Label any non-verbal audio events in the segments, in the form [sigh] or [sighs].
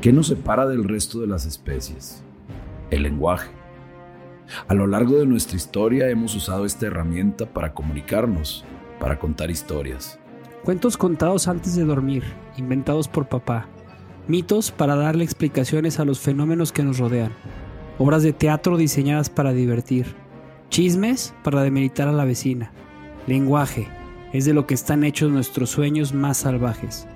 ¿Qué nos separa del resto de las especies? El lenguaje. A lo largo de nuestra historia hemos usado esta herramienta para comunicarnos, para contar historias. Cuentos contados antes de dormir, inventados por papá. Mitos para darle explicaciones a los fenómenos que nos rodean. Obras de teatro diseñadas para divertir. Chismes para demeritar a la vecina. Lenguaje es de lo que están hechos nuestros sueños más salvajes.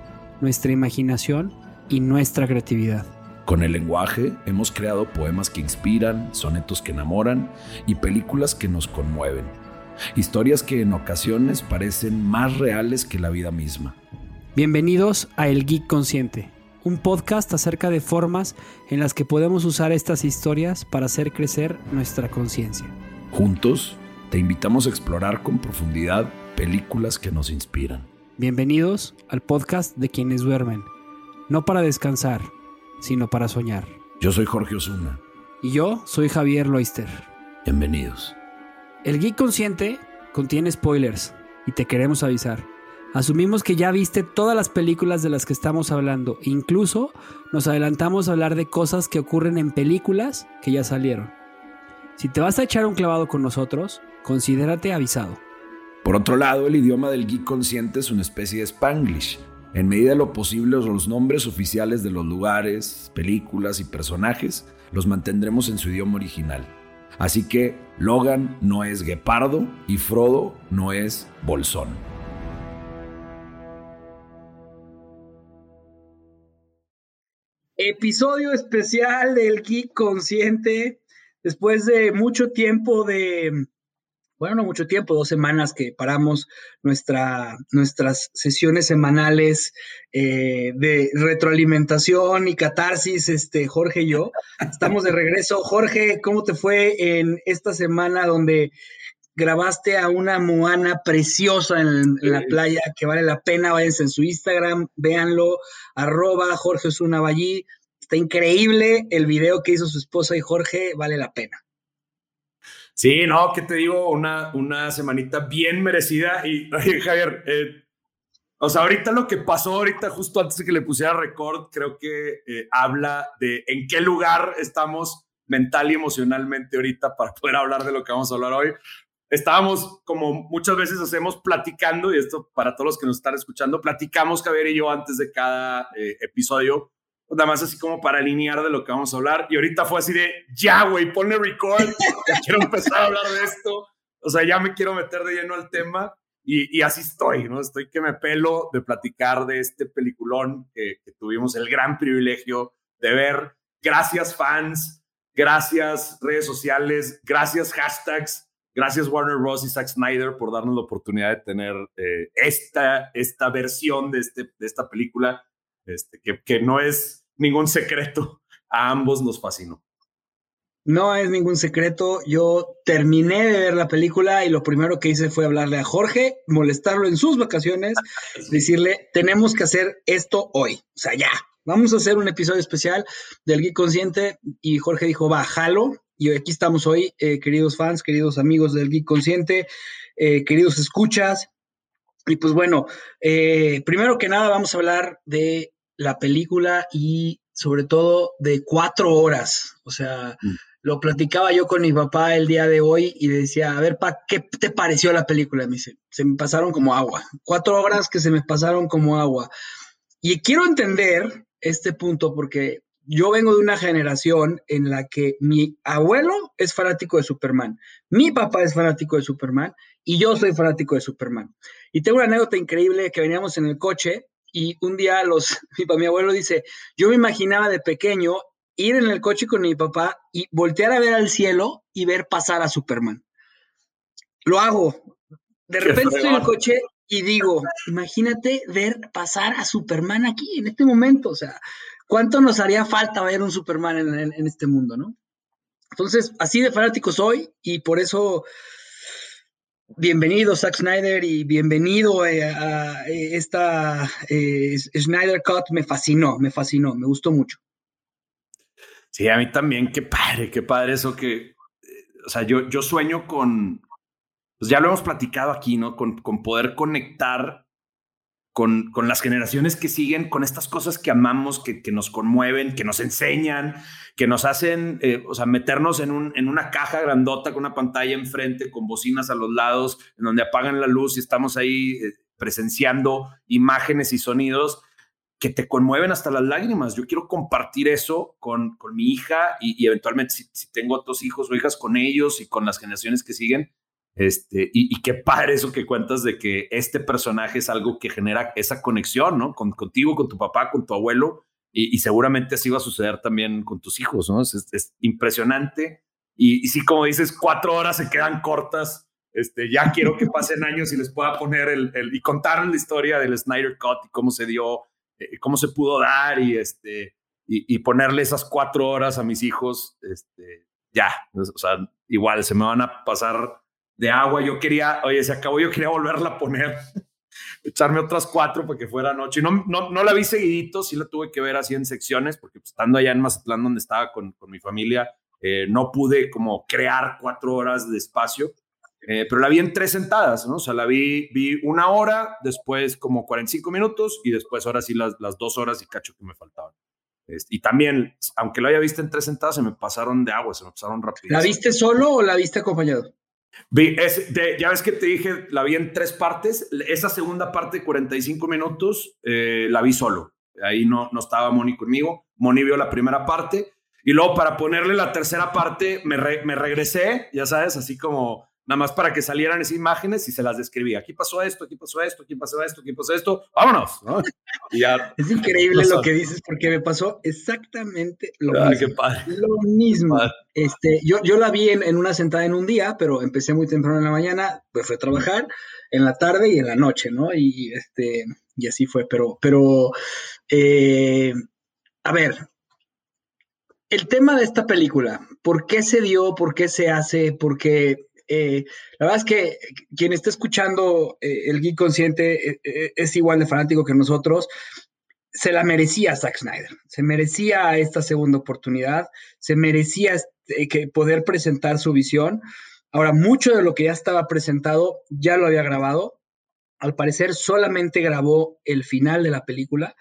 Nuestra imaginación y nuestra creatividad. Con el lenguaje hemos creado poemas que inspiran, sonetos que enamoran y películas que nos conmueven. Historias que en ocasiones parecen más reales que la vida misma. Bienvenidos a El Geek Consciente, un podcast acerca de formas en las que podemos usar estas historias para hacer crecer nuestra conciencia. Juntos, te invitamos a explorar con profundidad películas que nos inspiran. Bienvenidos al podcast de quienes duermen no para descansar, sino para soñar. Yo soy Jorge Osuna. Y yo soy Javier Loister. Bienvenidos. El Geek Consciente contiene spoilers y te queremos avisar. Asumimos que ya viste todas las películas de las que estamos hablando. Incluso nos adelantamos a hablar de cosas que ocurren en películas que ya salieron. Si te vas a echar un clavado con nosotros, considérate avisado. Por otro lado, el idioma del geek consciente es una especie de spanglish en medida de lo posible, los nombres oficiales de los lugares, películas y personajes los mantendremos en su idioma original. Así que Logan no es guepardo y Frodo no es bolsón. Episodio especial del Geek Consciente. Después de mucho tiempo de bueno, no mucho tiempo, dos semanas que paramos nuestra, nuestras sesiones semanales eh, de retroalimentación y catarsis, este, Jorge y yo. Estamos de regreso. Jorge, ¿cómo te fue en esta semana donde grabaste a una Moana preciosa en, la playa que vale la pena? Váyanse en su Instagram, véanlo, arroba Jorge Osuna Está increíble el video que hizo su esposa y Jorge, vale la pena. Sí, no, que te digo, una, una semanita bien merecida. Y, oye, Javier, eh, o sea, ahorita lo que pasó ahorita, justo antes de que le pusiera record, creo que eh, habla de en qué lugar estamos mental y emocionalmente ahorita para poder hablar de lo que vamos a hablar hoy. Estábamos, como muchas veces hacemos, platicando, y esto para todos los que nos están escuchando, platicamos Javier y yo antes de cada eh, episodio nada más así como para alinear de lo que vamos a hablar. Y ahorita fue así de, ya, güey, ponle record, ya quiero empezar a hablar de esto. O sea, ya me quiero meter de lleno al tema. Y, y así estoy, ¿no? Estoy que me pelo de platicar de este peliculón que, que tuvimos el gran privilegio de ver. Gracias fans, gracias redes sociales, gracias hashtags, gracias Warner Bros. y Zack Snyder por darnos la oportunidad de tener eh, esta, esta versión de, este, de esta película, este, que, que no es ningún secreto. A ambos nos fascinó. No es ningún secreto. Yo terminé de ver la película y lo primero que hice fue hablarle a Jorge, molestarlo en sus vacaciones, [laughs] decirle, tenemos que hacer esto hoy. O sea, ya, vamos a hacer un episodio especial del Geek Consciente. Y Jorge dijo, va, jalo. Y aquí estamos hoy, eh, queridos fans, queridos amigos del Geek Consciente, eh, queridos escuchas. Y pues bueno, eh, primero que nada vamos a hablar de la película y sobre todo de cuatro horas. O sea, mm. lo platicaba yo con mi papá el día de hoy y le decía, a ver, pa, ¿qué te pareció la película? Me dice, se me pasaron como agua. Cuatro horas que se me pasaron como agua. Y quiero entender este punto porque yo vengo de una generación en la que mi abuelo es fanático de Superman, mi papá es fanático de Superman y yo soy fanático de Superman. Y tengo una anécdota increíble que veníamos en el coche y un día los, [laughs] mi, mi abuelo dice, yo me imaginaba de pequeño ir en el coche con mi papá y voltear a ver al cielo y ver pasar a Superman. Lo hago. De repente estoy en el coche y digo, imagínate ver pasar a Superman aquí, en este momento. O sea, ¿cuánto nos haría falta ver un Superman en, en este mundo, no? Entonces, así de fanático soy y por eso Bienvenido Zack Snyder y bienvenido eh, a esta eh, Snyder Cut. Me fascinó, me fascinó, me gustó mucho. Sí, a mí también, qué padre, qué padre eso que, o sea, yo, yo sueño con, pues ya lo hemos platicado aquí, ¿no? Con, con poder conectar con, con, las generaciones que siguen, con estas cosas que amamos, que, que nos conmueven, que nos enseñan, que nos hacen, eh, o sea, meternos en, un, en una caja grandota con una pantalla enfrente, con bocinas a los lados, en donde apagan la luz y estamos ahí eh, presenciando imágenes y sonidos que te conmueven hasta las lágrimas. Yo quiero compartir eso con, con mi hija y, eventualmente si, si, tengo otros hijos o hijas con ellos y con las generaciones que siguen, este, y, qué padre eso que cuentas de que este personaje es algo que genera esa conexión, ¿no? Con, contigo, con tu papá, con tu abuelo, y, seguramente así va a suceder también con tus hijos, ¿no? Es, impresionante. Y, y sí, como dices, cuatro horas se quedan cortas. Este, ya quiero que pasen años y les pueda poner el, el y contar la historia del Snyder Cut y cómo se dio, eh, cómo se pudo dar y este, y, y, ponerle esas cuatro horas a mis hijos, este, ya, o sea, igual se me van a pasar de agua. Yo quería, oye, se acabó, yo quería volverla a poner, [laughs] echarme otras cuatro para que fuera noche. No, no, no la vi seguidito, sí la tuve que ver así en secciones, porque pues, estando allá en Mazatlán, donde estaba con, con mi familia, eh, no pude como crear cuatro horas de espacio. Eh, pero la vi en tres sentadas, ¿no? O sea, la vi, vi una hora, después como 45 minutos y después ahora sí las, las dos horas y cacho que me faltaban. Este, y también, aunque lo haya visto en tres sentadas, se me pasaron de agua, se me pasaron rápido. ¿La viste solo o la viste acompañado? Ya ves que te dije, la vi en tres partes. Esa segunda parte, 45 minutos, eh, la vi solo. Ahí no, no estaba Moni conmigo. Moni vio la primera parte. Y luego para ponerle la tercera parte, me, me regresé, ya sabes, así como nada más para que salieran esas imágenes y se las describía. Aquí pasó esto, aquí pasó esto, aquí pasó esto, aquí pasó esto, vámonos. [laughs] es increíble lo que dices porque me pasó exactamente lo mismo. Lo mismo. Este, yo, yo la vi en, una sentada en un día, pero empecé muy temprano en la mañana, pues fue a trabajar en la tarde y en la noche, ¿no? Y, este, y así fue, pero, pero, eh, a ver, el tema de esta película, ¿por qué se dio? ¿Por qué se hace? ¿Por qué eh, la verdad es que quien está escuchando eh, el Geek Consciente eh, es igual de fanático que nosotros. Se la merecía Zack Snyder, se merecía esta segunda oportunidad, se merecía que poder presentar su visión. Ahora, mucho de lo que ya estaba presentado ya lo había grabado. Al parecer, solamente grabó el final de la película,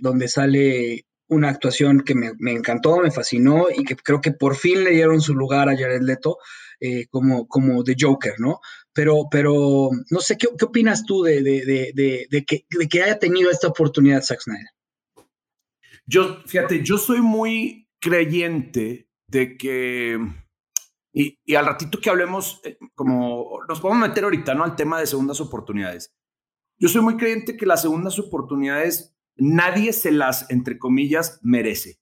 donde sale una actuación que me, me, encantó, me fascinó y que creo que por fin le dieron su lugar a Jared Leto. Eh, como, como The Joker, ¿no? Pero, pero no sé, ¿qué, qué opinas tú de, de, de, que, de que haya tenido esta oportunidad Zack Snyder? Yo, fíjate, yo soy muy creyente de que, y, y, al ratito que hablemos, eh, como nos podemos meter ahorita, ¿no? Al tema de segundas oportunidades. Yo soy muy creyente que las segundas oportunidades nadie se las, entre comillas, merece.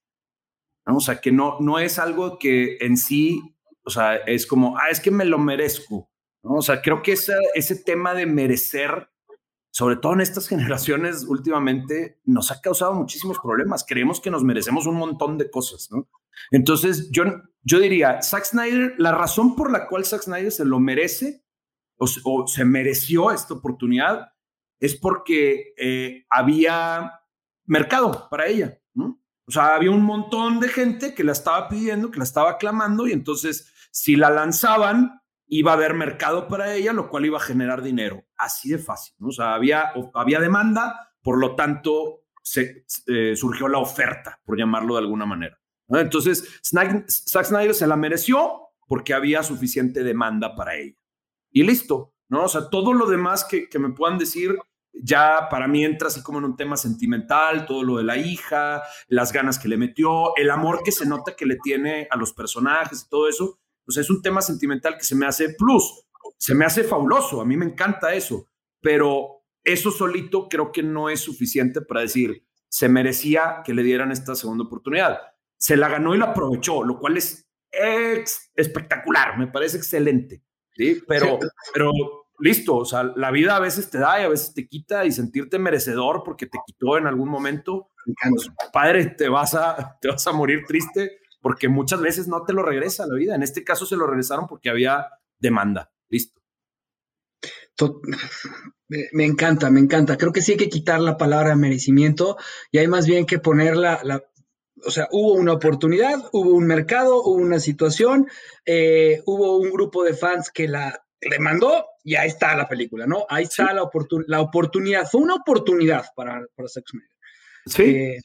¿no? O sea, que no, no es algo que en sí o sea, es como, ah, es que me lo merezco. ¿no? O sea, creo que ese, ese tema de merecer, sobre todo en estas [laughs] generaciones últimamente, nos ha causado muchísimos problemas. Creemos que nos merecemos un montón de cosas, ¿no? Entonces, yo, yo diría, Zack Snyder, la razón por la cual Zack Snyder se lo merece o, o se mereció esta oportunidad es porque eh, había mercado para ella, ¿no? O sea, había un montón de gente que la estaba pidiendo, que la estaba clamando y entonces si la lanzaban, iba a haber mercado para ella, lo cual iba a generar dinero. Así de fácil, ¿no? O sea, había, había demanda, por lo tanto, eh, surgió la oferta, por llamarlo de alguna manera. Entonces, Zack Snyder se la mereció porque había suficiente demanda para ella. Y listo, ¿no? O sea, todo lo demás que, que me puedan decir, ya para mí entra así como en un tema sentimental, todo lo de la hija, las ganas que le metió, el amor que se nota que le tiene a los personajes y todo eso, pues es un tema sentimental que se me hace plus, se me hace fabuloso, a mí me encanta eso, pero eso solito creo que no es suficiente para decir, se merecía que le dieran esta segunda oportunidad. Se la ganó y la aprovechó, lo cual es espectacular, me parece excelente, ¿sí? Pero, pero listo, o sea, la vida a veces te da y a veces te quita y sentirte merecedor porque te quitó en algún momento, pues, padre, te vas a, te vas a morir triste porque muchas veces no te lo regresa la vida. En este caso se lo regresaron porque había demanda. Listo. Me encanta, me encanta. Creo que sí hay que quitar la palabra merecimiento y hay más bien que ponerla, la, o sea, hubo una oportunidad, hubo un mercado, hubo una situación, eh, hubo un grupo de fans que la demandó y ahí está la película, ¿no? Ahí está la, la oportunidad. Fue una oportunidad para, para Zack Snyder. Sí. Eh,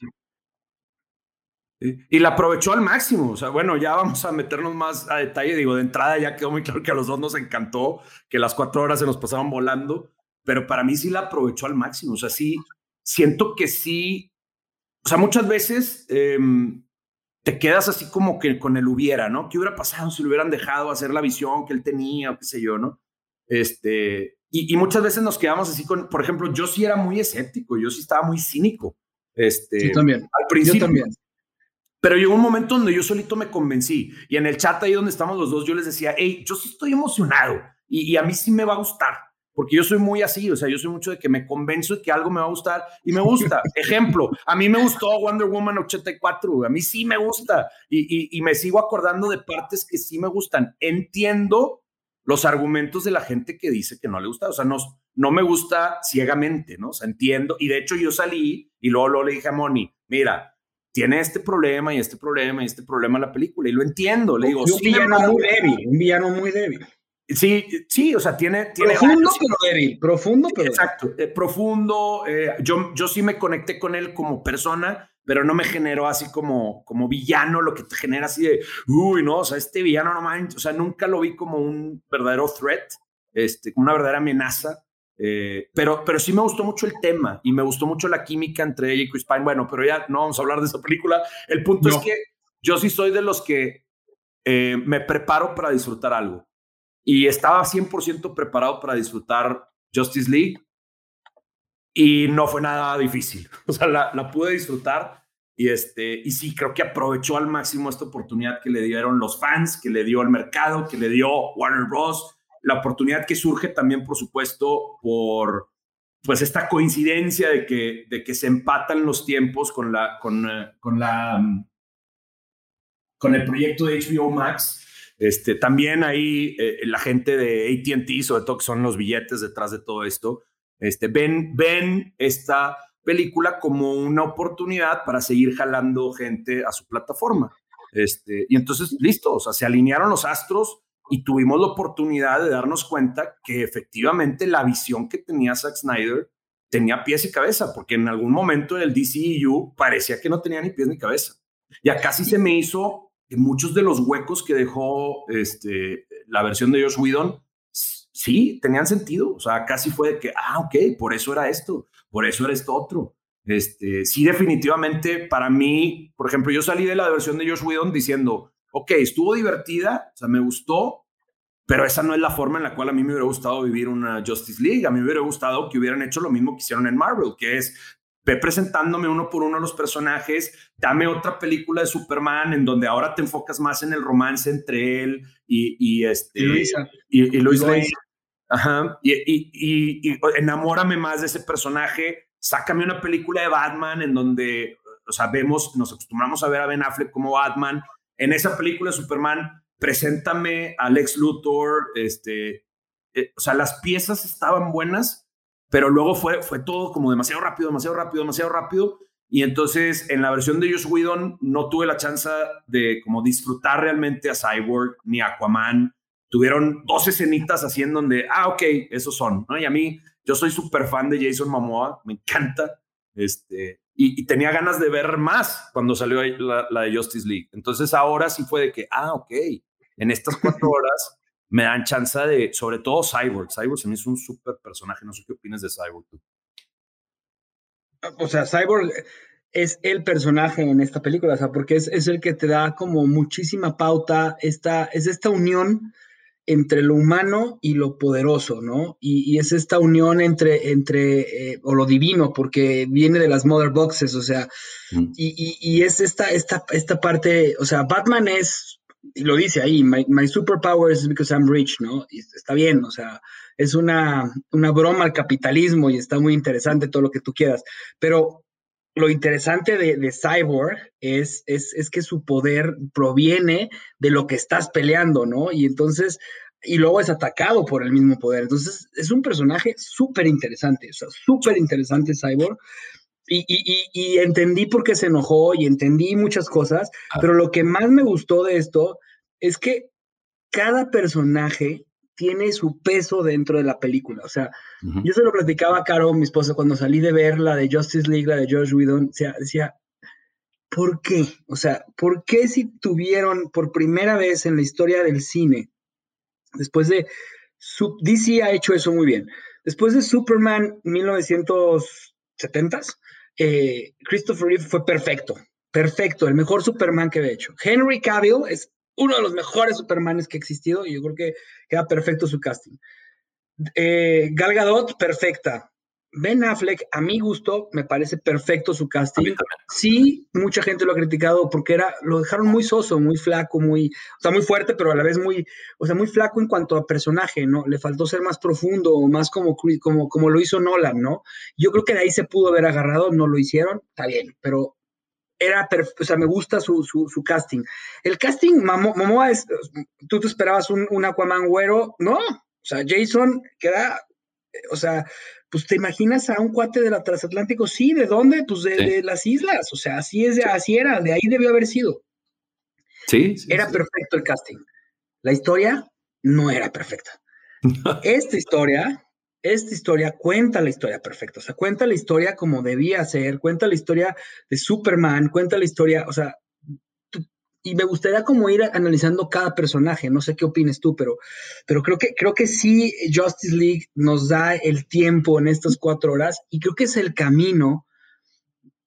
y la aprovechó al máximo. O sea, bueno, ya vamos a meternos más a detalle. Digo, de entrada ya quedó muy claro que a los dos nos encantó, que las cuatro horas se nos pasaban volando, pero para mí sí la aprovechó al máximo. O sea, sí, siento que sí. O sea, muchas veces em, te quedas así como que con el hubiera, ¿no? ¿Qué hubiera pasado si le hubieran dejado hacer la visión que él tenía o qué sé yo, ¿no? Este, y, y muchas veces nos quedamos así con, por ejemplo, yo sí era muy escéptico, yo sí estaba muy cínico. Este, yo también. Al principio. Yo también. Pero llegó un momento donde yo solito me convencí y en el chat ahí donde estamos los dos, yo les decía, hey, yo sí estoy emocionado y, y, a mí sí me va a gustar, porque yo soy muy así, o sea, yo soy mucho de que me convenzo de que algo me va a gustar y me gusta. [laughs] Ejemplo, a mí me gustó Wonder Woman 84, a mí sí me gusta y, y, y me sigo acordando de partes que sí me gustan. Entiendo los argumentos de la gente que dice que no le gusta, o sea, no, no me gusta ciegamente, ¿no? O sea, entiendo y de hecho yo salí y luego, luego le dije a Moni, mira, tiene este problema y este problema y este problema la película. Y lo entiendo. Le digo, un villano muy débil, un villano muy débil. Sí, sí, o sea, tiene... tiene profundo pero débil, profundo pero Exacto, eh, profundo. Eh, yo, yo sí me conecté con él como persona, pero no me generó así como, como villano, lo que te genera así de, uy, no, o sea, este villano no manches, o sea, nunca lo vi como un verdadero threat, este, como una verdadera amenaza. Eh, pero, pero sí me gustó mucho el tema y me gustó mucho la química entre ella y Chris Pine. Bueno, pero ya no vamos a hablar de esa película. El punto es que yo sí soy de los que eh, me preparo para disfrutar algo. Y estaba 100% preparado para disfrutar Justice League y no fue nada difícil. [laughs] O sea, la, la pude disfrutar y, este, y sí, creo que aprovechó al máximo esta oportunidad que le dieron los fans, que le dio el mercado, que le dio Warner Bros la oportunidad que surge también, por supuesto, por pues esta coincidencia de que, de que se empatan los tiempos con la, con, eh, con la, mm, con el proyecto de HBO Max. Este, también ahí eh, la gente de ATT, sobre todo que son los billetes detrás de todo esto, este, ven, ven esta película como una oportunidad para seguir jalando gente a su plataforma. Este, y entonces, listo, se alinearon los astros y tuvimos la oportunidad de darnos cuenta que efectivamente la visión que tenía Zack Snyder tenía pies y cabeza, porque en algún momento el DCEU parecía que no tenía ni pies ni cabeza. Y acá sí se me hizo que muchos de los huecos que dejó este, la versión de Josh Whedon, sí, tenían sentido. O sea, casi fue de que, ah, ok, por eso era esto, por eso era esto otro. Este, sí, definitivamente, para mí, por ejemplo, yo salí de la versión de Josh Whedon diciendo, ok, estuvo divertida, o sea, me gustó, pero esa no es la forma en la cual a mí me hubiera gustado vivir una Justice League. A mí me hubiera gustado que hubieran hecho lo mismo que hicieron en Marvel, que es ve presentándome uno por uno los personajes, dame otra película de Superman en donde ahora te enfocas más en el romance entre él y, y este y Luisa. Y, y Luis Lane. Ajá. Y, y, enamórame más de ese personaje. Sácame una película de Batman en donde, o sea, vemos, nos acostumbramos a ver a Ben Affleck como Batman. En esa película de Superman preséntame a Lex Luthor, este, eh, o sea, las piezas estaban buenas, pero luego fue, fue todo como demasiado rápido, demasiado rápido, demasiado rápido. Y entonces en la versión de Josh Whedon no tuve la chance de como disfrutar realmente a Cyborg ni Aquaman. Tuvieron dos escenitas así en donde, ah, ok, esos son, ¿no? Y a mí, yo soy súper fan de Jason Momoa, me encanta. Este, y, tenía ganas de ver más cuando salió la, la, de Justice League. Entonces ahora sí fue de que, ah, ok, en estas cuatro [laughs] horas me dan chance de, sobre todo Cyborg. Cyborg se me hizo un súper personaje. No sé qué opinas de Cyborg tú. O sea, Cyborg es el personaje en esta película, o sea, porque es, es el que te da como muchísima pauta, esta, es esta unión entre lo humano y lo poderoso, ¿no? Y, es esta unión entre, entre eh, o lo divino, porque viene de las Mother Boxes, o sea, mm. y, y, es esta, esta, esta parte, o sea, Batman es y lo dice ahí, my, my, superpower is because I'm rich, ¿no? Y está bien, o sea, es una, una broma al capitalismo y está muy interesante todo lo que tú quieras, pero lo interesante de, de Cyborg es, es, es, que su poder proviene de lo que estás peleando, ¿no? Y entonces, y luego es atacado por el mismo poder. Entonces, es un personaje súper interesante, o sea, súper interesante Cyborg. Y, entendí por qué se enojó y entendí muchas cosas, ah. pero lo que más me gustó de esto es que cada personaje tiene su peso dentro de la película. O sea, yo se lo platicaba a Caro, mi esposa, cuando salí de ver la de Justice League, la de George Whedon, decía, decía, ¿por qué? O sea, ¿por qué si tuvieron por primera vez en la historia del cine, después de, DC ha hecho eso muy bien, después de Superman 1970, eh, Christopher Reeve fue perfecto, perfecto, el mejor Superman que había hecho. Henry Cavill es uno de los mejores Supermanes que ha existido y yo creo que queda perfecto su casting. Eh, Gal Gadot, perfecta. Ben Affleck, a mi gusto, me parece perfecto su casting. Sí, mucha gente lo ha criticado porque era, lo dejaron muy soso, muy flaco, muy, o sea, muy fuerte, pero a la vez muy, o sea, muy flaco en cuanto a personaje, ¿no? Le faltó ser más profundo, más como, como, como lo hizo Nolan, ¿no? Yo creo que de ahí se pudo haber agarrado, no lo hicieron, está bien, pero era, o sea, me gusta su, su, casting. El casting, Momoa es, tú te esperabas un, un Aquaman güero, no, o sea, Jason queda, o sea, pues te imaginas a un cuate de la transatlántico, sí, ¿de dónde? Pues de, las islas, o sea, así es, así era, de ahí debió haber sido. Sí. era perfecto el casting. La historia no era perfecta. [laughs] Esta historia esta historia cuenta la historia perfecta, o sea, cuenta la historia como debía ser, cuenta la historia de Superman, cuenta la historia, o sea, y me gustaría como ir analizando cada personaje, no sé qué opines tú, pero, pero creo, que, creo que sí Justice League nos da el tiempo en estas cuatro horas y creo que es el camino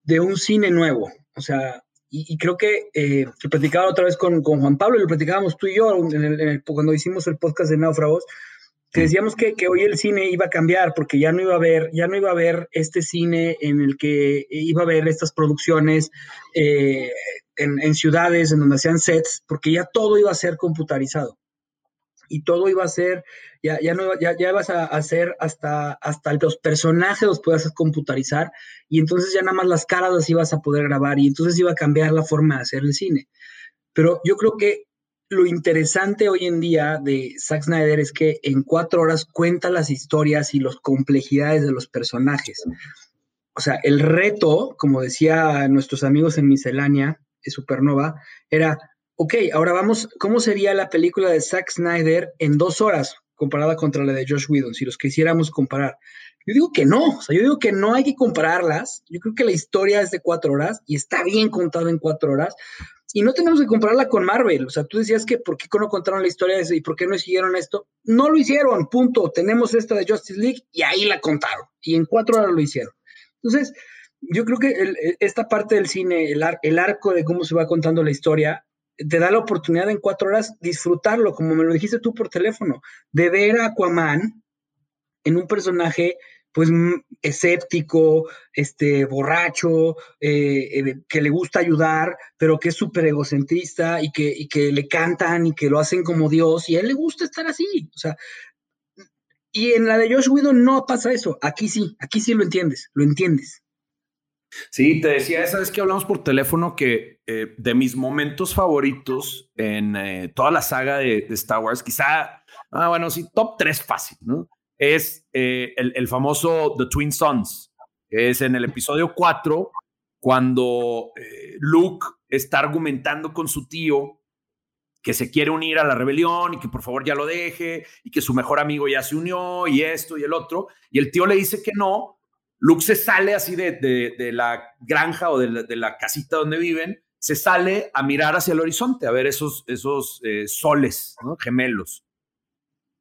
de un cine nuevo, o sea, y, creo que eh, lo platicaba otra vez con, Juan Pablo lo platicábamos tú y yo cuando hicimos el podcast de Náufragos, que decíamos que, hoy el cine iba a cambiar porque ya no iba a haber, ya no iba a haber este cine en el que iba a haber estas producciones eh, en, ciudades en donde hacían sets, porque ya todo iba a ser computarizado. Y todo iba a ser, ya, ya, no, ya, ya ibas a hacer hasta, hasta los personajes los puedes computarizar, y entonces ya nada más las caras las ibas a poder grabar, y entonces iba a cambiar la forma de hacer el cine. Pero yo creo que lo interesante hoy en día de Zack Snyder es que en cuatro horas cuenta las historias y las complejidades de los personajes. O sea, el reto, como decía nuestros amigos en Miscelánea, de Supernova, era, ok, ahora vamos, ¿cómo sería la película de Zack Snyder en dos horas comparada contra la de Josh Whedon, si los quisiéramos comparar? Yo digo que no, o sea, yo digo que no hay que compararlas. Yo creo que la historia es de cuatro horas y está bien contado en cuatro horas, y no tenemos que compararla con Marvel. O sea, tú decías que por qué no contaron la historia y por qué no siguieron esto. No lo hicieron, punto. Tenemos esta de Justice League y ahí la contaron. Y en cuatro horas lo hicieron. Entonces, yo creo que esta parte del cine, el arco de cómo se va contando la historia, te da la oportunidad en cuatro horas disfrutarlo, como me lo dijiste tú por teléfono, de ver a Aquaman en un personaje pues escéptico, este, borracho, eh, eh, que le gusta ayudar, pero que es súper egocentrista y que, y que le cantan y que lo hacen como Dios, y a él le gusta estar así. O sea, y en la de Josh Whedon no pasa eso. Aquí sí, aquí sí lo entiendes, lo entiendes. Sí, te decía esa vez que hablamos por teléfono que eh, de mis momentos favoritos en toda la saga de, de, Star Wars, quizá, ah, bueno, sí, top 3 fácil, ¿no? Es eh, el, famoso The Twin Sons, que es en el episodio 4, cuando eh, Luke está argumentando con su tío que se quiere unir a la rebelión y que por favor ya lo deje y que su mejor amigo ya se unió y esto y el otro. Y el tío le dice que no. Luke se sale así de, de, la granja o de la, casita donde viven, se sale a mirar hacia el horizonte, a ver esos, esos eh, soles gemelos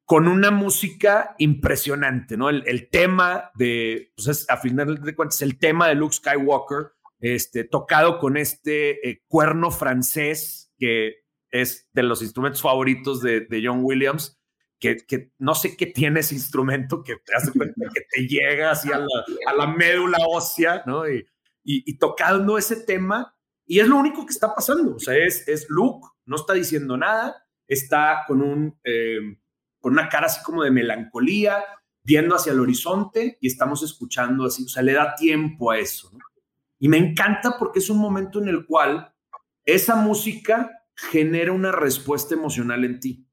con una música impresionante, ¿no? El, tema de, pues es, a final de cuentas, el tema de Luke Skywalker, este, tocado con este eh, cuerno francés, que es de los instrumentos favoritos de, John Williams, que, que, no sé qué tiene ese instrumento que te hace que te llega así a la, médula ósea, ¿no? Y, y, tocando ese tema, y es lo único que está pasando, o sea, es, es Luke, no está diciendo nada, está con un... Eh, con una cara así como de melancolía, viendo hacia el horizonte y estamos escuchando así, o sea, le da tiempo a eso. Y me encanta porque es un momento en el cual esa música genera una respuesta emocional en ti.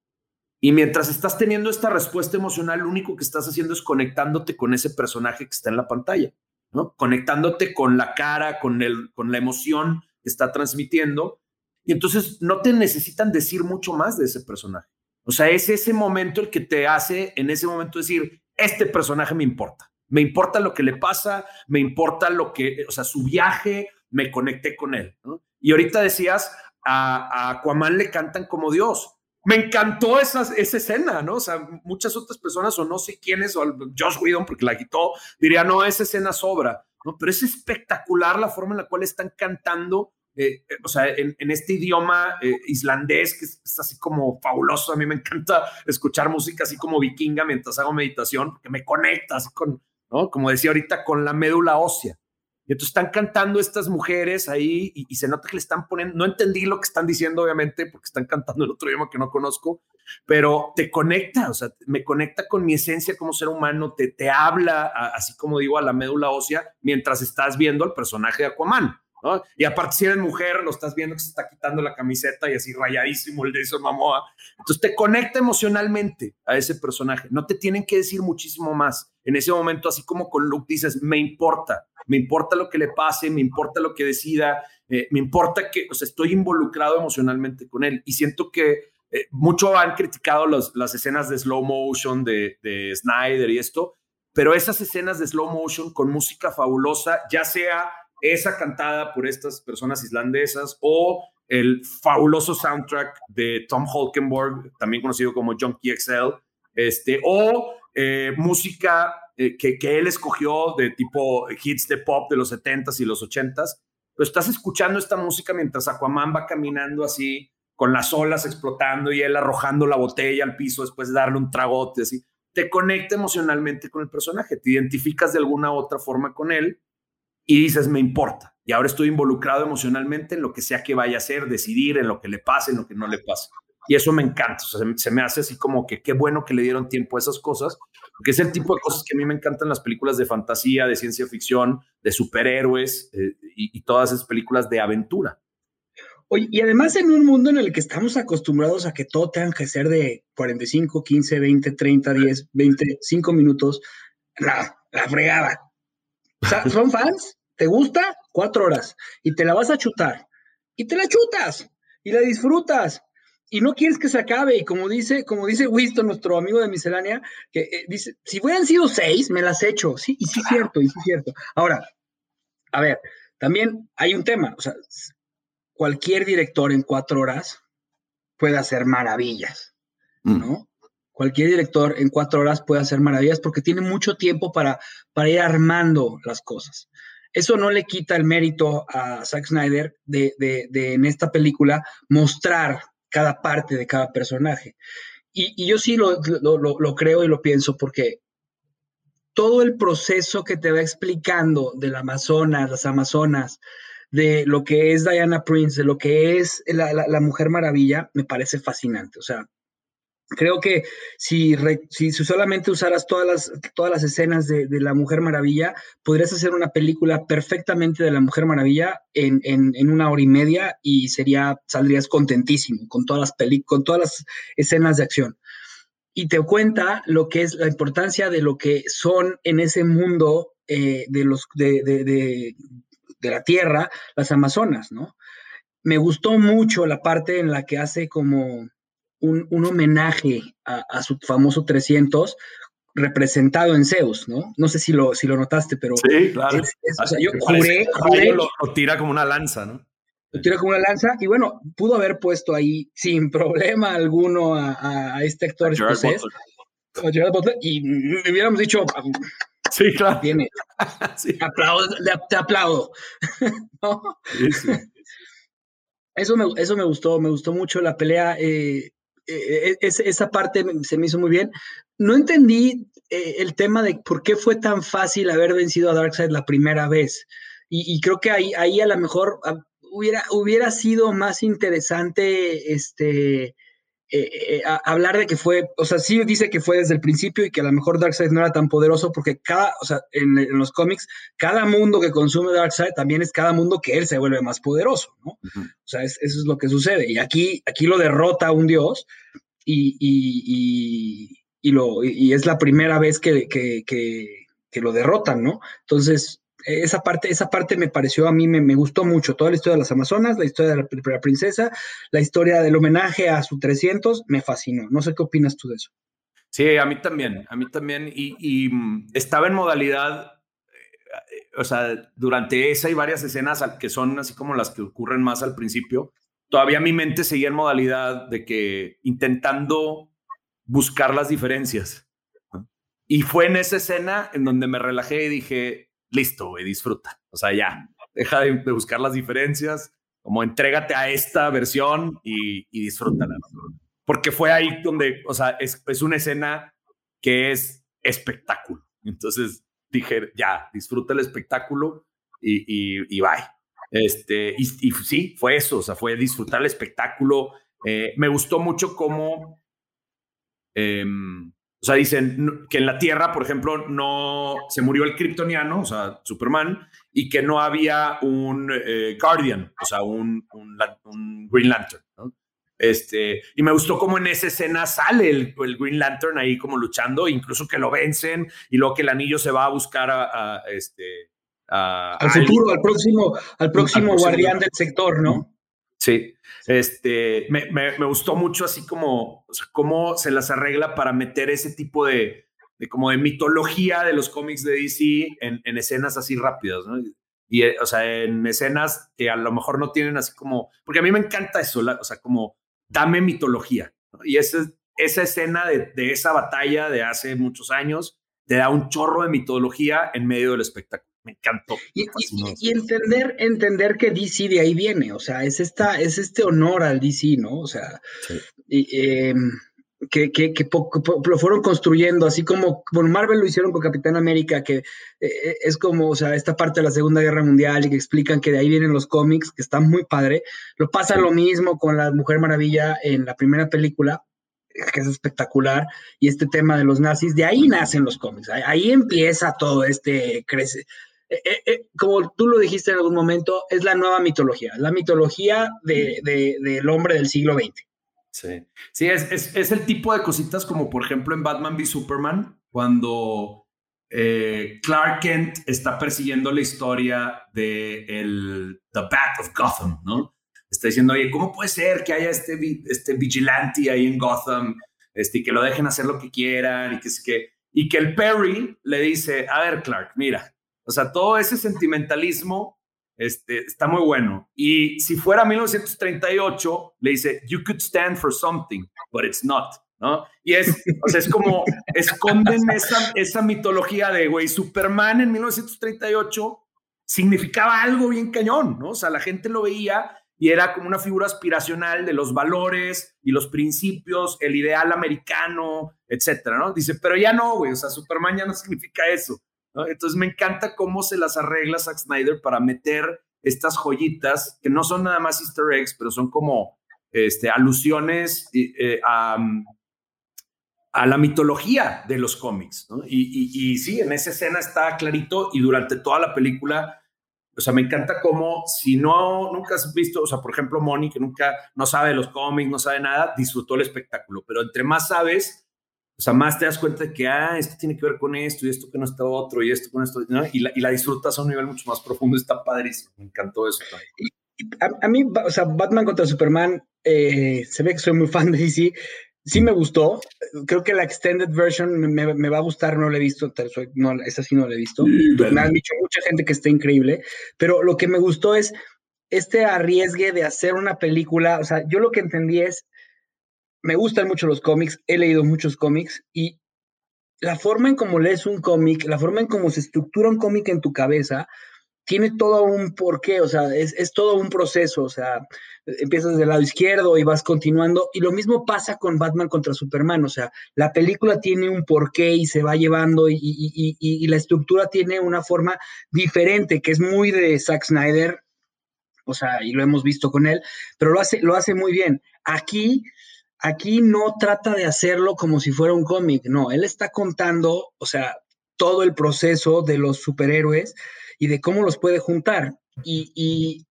Y mientras estás teniendo esta respuesta emocional, lo único que estás haciendo es conectándote con ese personaje que está en la pantalla, ¿no? Conectándote con la cara, con, el, con la emoción que está transmitiendo. Y entonces no te necesitan decir mucho más de ese personaje. O sea, es ese momento el que te hace en ese momento decir, este personaje me importa. Me importa lo que le pasa, me importa lo que, o sea, su viaje, me conecté con él. Y ahorita decías, a, a Aquaman le cantan como Dios. Me encantó esa, esa escena, ¿no? O sea, muchas otras personas, o no sé quiénes, o Josh Whedon, porque la quitó, diría, no, esa escena sobra, ¿no? Pero es espectacular la forma en la cual están cantando eh, eh, o sea, en, este idioma eh, islandés que es, así como fabuloso. A mí me encanta escuchar música así como vikinga mientras hago meditación, porque me conecta así con, ¿no? Como decía ahorita, con la médula ósea. Y entonces están cantando estas mujeres ahí y, se nota que le están poniendo, no entendí lo que están diciendo, obviamente, porque están cantando el otro idioma que no conozco, pero te conecta, o sea, me conecta con mi esencia como ser humano, te, te habla, así como digo, a la médula ósea, mientras estás viendo al personaje de Aquaman. Y aparte, si eres mujer, lo estás viendo que se está quitando la camiseta y así rayadísimo el de eso Mamoa. Entonces te conecta emocionalmente a ese personaje. No te tienen que decir muchísimo más. En ese momento, así como con Luke dices, me importa, me importa lo que le pase, me importa lo que decida, eh, me importa que, o sea, estoy involucrado emocionalmente con él. Y siento que eh, mucho han criticado las escenas de slow motion de, de Snyder y esto, pero esas escenas de slow motion con música fabulosa, ya sea esa cantada por estas personas islandesas o el fabuloso soundtrack de Tom Holkenborg, también conocido como Junkie XL, este, o eh, música eh, que, que, él escogió de tipo hits de pop de los 70s y los 80s. Pero estás escuchando esta música mientras Aquaman va caminando así, con las olas explotando y él arrojando la botella al piso después de darle un tragote, así. Te conecta emocionalmente con el personaje, te identificas de alguna otra forma con él y dices, me importa. Y ahora estoy involucrado emocionalmente en lo que sea que vaya a hacer, decidir en lo que le pase, en lo que no le pase. Y eso me encanta. Se, me hace así como que qué bueno que le dieron tiempo a esas cosas, porque es el tipo de cosas que a mí me encantan las películas de fantasía, de ciencia ficción, de superhéroes eh, y, todas esas películas de aventura. Oye, y además en un mundo en el que estamos acostumbrados a que todo tenga que ser de 45, 15, 20, 30, 10, 20, 5 minutos, la, la fregada. O sea, son fans ¿Te gusta? Cuatro horas. Y te la vas a chutar. Y te la chutas. Y la disfrutas. Y no quieres que se acabe. Y como dice, como dice Winston, nuestro amigo de miscelánea, que eh, dice, si hubieran sido seis, me las echo. Sí, y sí es cierto, y sí es cierto. Ahora, a ver, también hay un tema. O sea, cualquier director en cuatro horas puede hacer maravillas, mm. Cualquier director en cuatro horas puede hacer maravillas porque tiene mucho tiempo para, para ir armando las cosas. Eso no le quita el mérito a Zack Snyder de, en esta película mostrar cada parte de cada personaje. Y, yo sí lo, creo y lo pienso porque todo el proceso que te va explicando del Amazonas, las Amazonas, de lo que es Diana Prince, de lo que es la, la Mujer Maravilla, me parece fascinante. O sea, creo que si, si, solamente usaras todas las, todas las escenas de, la Mujer Maravilla, podrías hacer una película perfectamente de la Mujer Maravilla en, una hora y media y sería, saldrías contentísimo con todas las con todas las escenas de acción. Y te cuenta lo que es la importancia de lo que son en ese mundo eh, de, los, de, de la Tierra, las Amazonas, ¿no? Me gustó mucho la parte en la que hace como un, homenaje a, su famoso 300 representado en Zeus, ¿no? No sé si lo, si lo notaste, pero... Sí, claro. o sea, yo juré... Lo, tira como una lanza, ¿no? Lo tira como una lanza y bueno, pudo haber puesto ahí sin problema alguno a, este actor escocés. y le hubiéramos dicho... Sí, claro. Tiene. [laughs] sí. Aplaudo, te aplaudo. [laughs] Eso me, eso me gustó, me gustó mucho la pelea. Eh, eh, esa parte se me hizo muy bien. No entendí eh, el tema de por qué fue tan fácil haber vencido a Darkseid la primera vez. Y, creo que ahí, ahí a lo mejor ah, hubiera, hubiera sido más interesante este, eh, hablar de que fue, o sea, sí dice que fue desde el principio y que a lo mejor Darkseid no era tan poderoso porque cada, o sea, en, los cómics, cada mundo que consume Darkseid también es cada mundo que él se vuelve más poderoso, ¿no? O sea, eso es lo que sucede. Y aquí, aquí lo derrota un dios y, y, y, lo, y es la primera vez que, que, que, lo derrotan, ¿no? Entonces, esa parte, esa parte me pareció a mí, me, gustó mucho. Toda la historia de las Amazonas, la historia de la, princesa, la historia del homenaje a su 300, me fascinó. No sé qué opinas tú de eso. Sí, a mí también, a mí también. Y, mm, estaba en modalidad, eh, o sea, durante esa y varias escenas que son así como las que ocurren más al principio, todavía mi mente seguía en modalidad de que intentando buscar las diferencias. Y fue en esa escena en donde me relajé y dije, listo, güey, disfruta. O sea, ya, deja de, buscar las diferencias, como entrégate a esta versión y, y disfrútala. Porque fue ahí donde, o sea, es, es una escena que es espectáculo. Entonces dije, ya, disfruta el espectáculo y, y, y bye. Este, y, sí, fue eso, o sea, fue disfrutar el espectáculo. Eh, me gustó mucho cómo em, o sea, dicen que en la Tierra, por ejemplo, no se murió el kryptoniano, o sea, Superman, y que no había un eh, Guardian, o sea, un, un, Green Lantern. ¿no? Este, y me gustó cómo en esa escena sale el, Green Lantern ahí como luchando, incluso que lo vencen y luego que el anillo se va a buscar a, este. al futuro, al próximo, al próximo guardián del sector, ¿no? Sí, este, me, me, gustó mucho así como cómo se las arregla para meter ese tipo de, de, como de mitología de los cómics de DC en, en escenas así rápidas, ¿no? Y, o sea, en escenas que a lo mejor no tienen así como, porque a mí me encanta eso, o sea, como dame mitología. Y esa, esa escena de, de esa batalla de hace muchos años te da un chorro de mitología en medio del espectáculo me encantó. Y, entender, entender que DC de ahí viene, o sea, es esta, es este honor al DC, ¿no? O sea, em, que, que, que lo fueron construyendo, así como con Marvel lo hicieron con Capitán América, que eh, es como, o sea, esta parte de la Segunda Guerra Mundial y que explican que de ahí vienen los cómics, que están muy padre. Lo pasa lo mismo con la Mujer Maravilla en la primera película, que es espectacular, y este tema de los nazis, de ahí nacen los cómics, ahí empieza todo este, crece, eh, eh, eh, como tú lo dijiste en algún momento, es la nueva mitología, la mitología de, del hombre del siglo XX. Sí, sí es, es, el tipo de cositas como por ejemplo en Batman v Superman, cuando Clark Kent está persiguiendo la historia de el The Bat of Gotham, ¿no? Está diciendo, oye, ¿cómo puede ser que haya este, este vigilante ahí en Gotham este, y que lo dejen hacer lo que quieran y que, que, y que el Perry le dice, a ver, Clark, mira, o sea, todo ese sentimentalismo este, está muy bueno. Y si fuera 1938, le dice, you could stand for something, but it's not. ¿no? Y es, o sea, es como [laughs] esconden esa, esa mitología de, güey, Superman en 1938 significaba algo bien cañón, ¿no? O sea, la gente lo veía y era como una figura aspiracional de los valores y los principios, el ideal americano, etcétera, ¿no? Dice, pero ya no, güey, o sea, Superman ya no significa eso. Entonces me encanta cómo se las arregla Zack Snyder para meter estas joyitas que no son nada más easter eggs, pero son como este, alusiones eh, a, la mitología de los cómics. Y, sí, en esa escena está clarito y durante toda la película, o sea, me encanta cómo si no, nunca has visto, o sea, por ejemplo, Moni, que nunca, no sabe de los cómics, no sabe nada, disfrutó el espectáculo, pero entre más sabes, o sea, más te das cuenta de que, ah, esto tiene que ver con esto y esto que no está otro y esto con esto, y, la, y la disfrutas a un nivel mucho más profundo, está padrísimo, me encantó eso A, mí, o sea, Batman contra Superman, eh, se ve que soy muy fan de DC, sí me gustó, creo que la extended version me, va a gustar, no la he visto, no, esa sí no la he visto, me han dicho mucha gente que está increíble, pero lo que me gustó es este arriesgue de hacer una película, o sea, yo lo que entendí es, me gustan mucho los cómics, he leído muchos cómics y la forma en cómo lees un cómic, la forma en cómo se estructura un cómic en tu cabeza, tiene todo un porqué, o sea, es, todo un proceso, o sea, empiezas del lado izquierdo y vas continuando, y lo mismo pasa con Batman contra Superman, o sea, la película tiene un porqué y se va llevando y, y la estructura tiene una forma diferente, que es muy de Zack Snyder, o sea, y lo hemos visto con él, pero lo hace, lo hace muy bien. Aquí aquí no trata de hacerlo como si fuera un cómic, no, él está contando, o sea, todo el proceso de los superhéroes y de cómo los puede juntar. Y,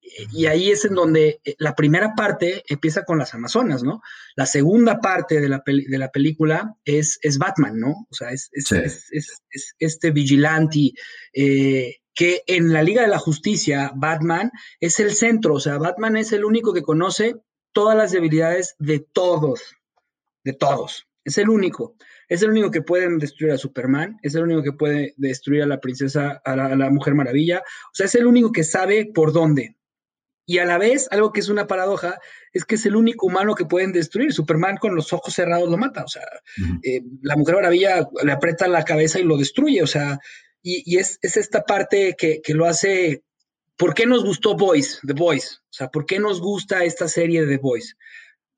ahí es en donde eh, la primera parte empieza con las Amazonas, ¿no? La segunda parte de la, de la película es, es, Batman, ¿no? O sea, es, este vigilante eh, que en la Liga de la Justicia, Batman es el centro, o sea, Batman es el único que conoce todas las debilidades de todos, de todos. Es el único. Es el único que puede destruir a Superman, es el único que puede destruir a la princesa, a la, Mujer Maravilla. O sea, es el único que sabe por dónde. Y a la vez, algo que es una paradoja, es que es el único humano que pueden destruir. Superman con los ojos cerrados lo mata. O sea, eh, la Mujer Maravilla le aprieta la cabeza y lo destruye. O sea, y, es, esta parte que, que, lo hace. ¿Por qué nos gustó Boys, The Boys? O sea, ¿por qué nos gusta esta serie de The Boys?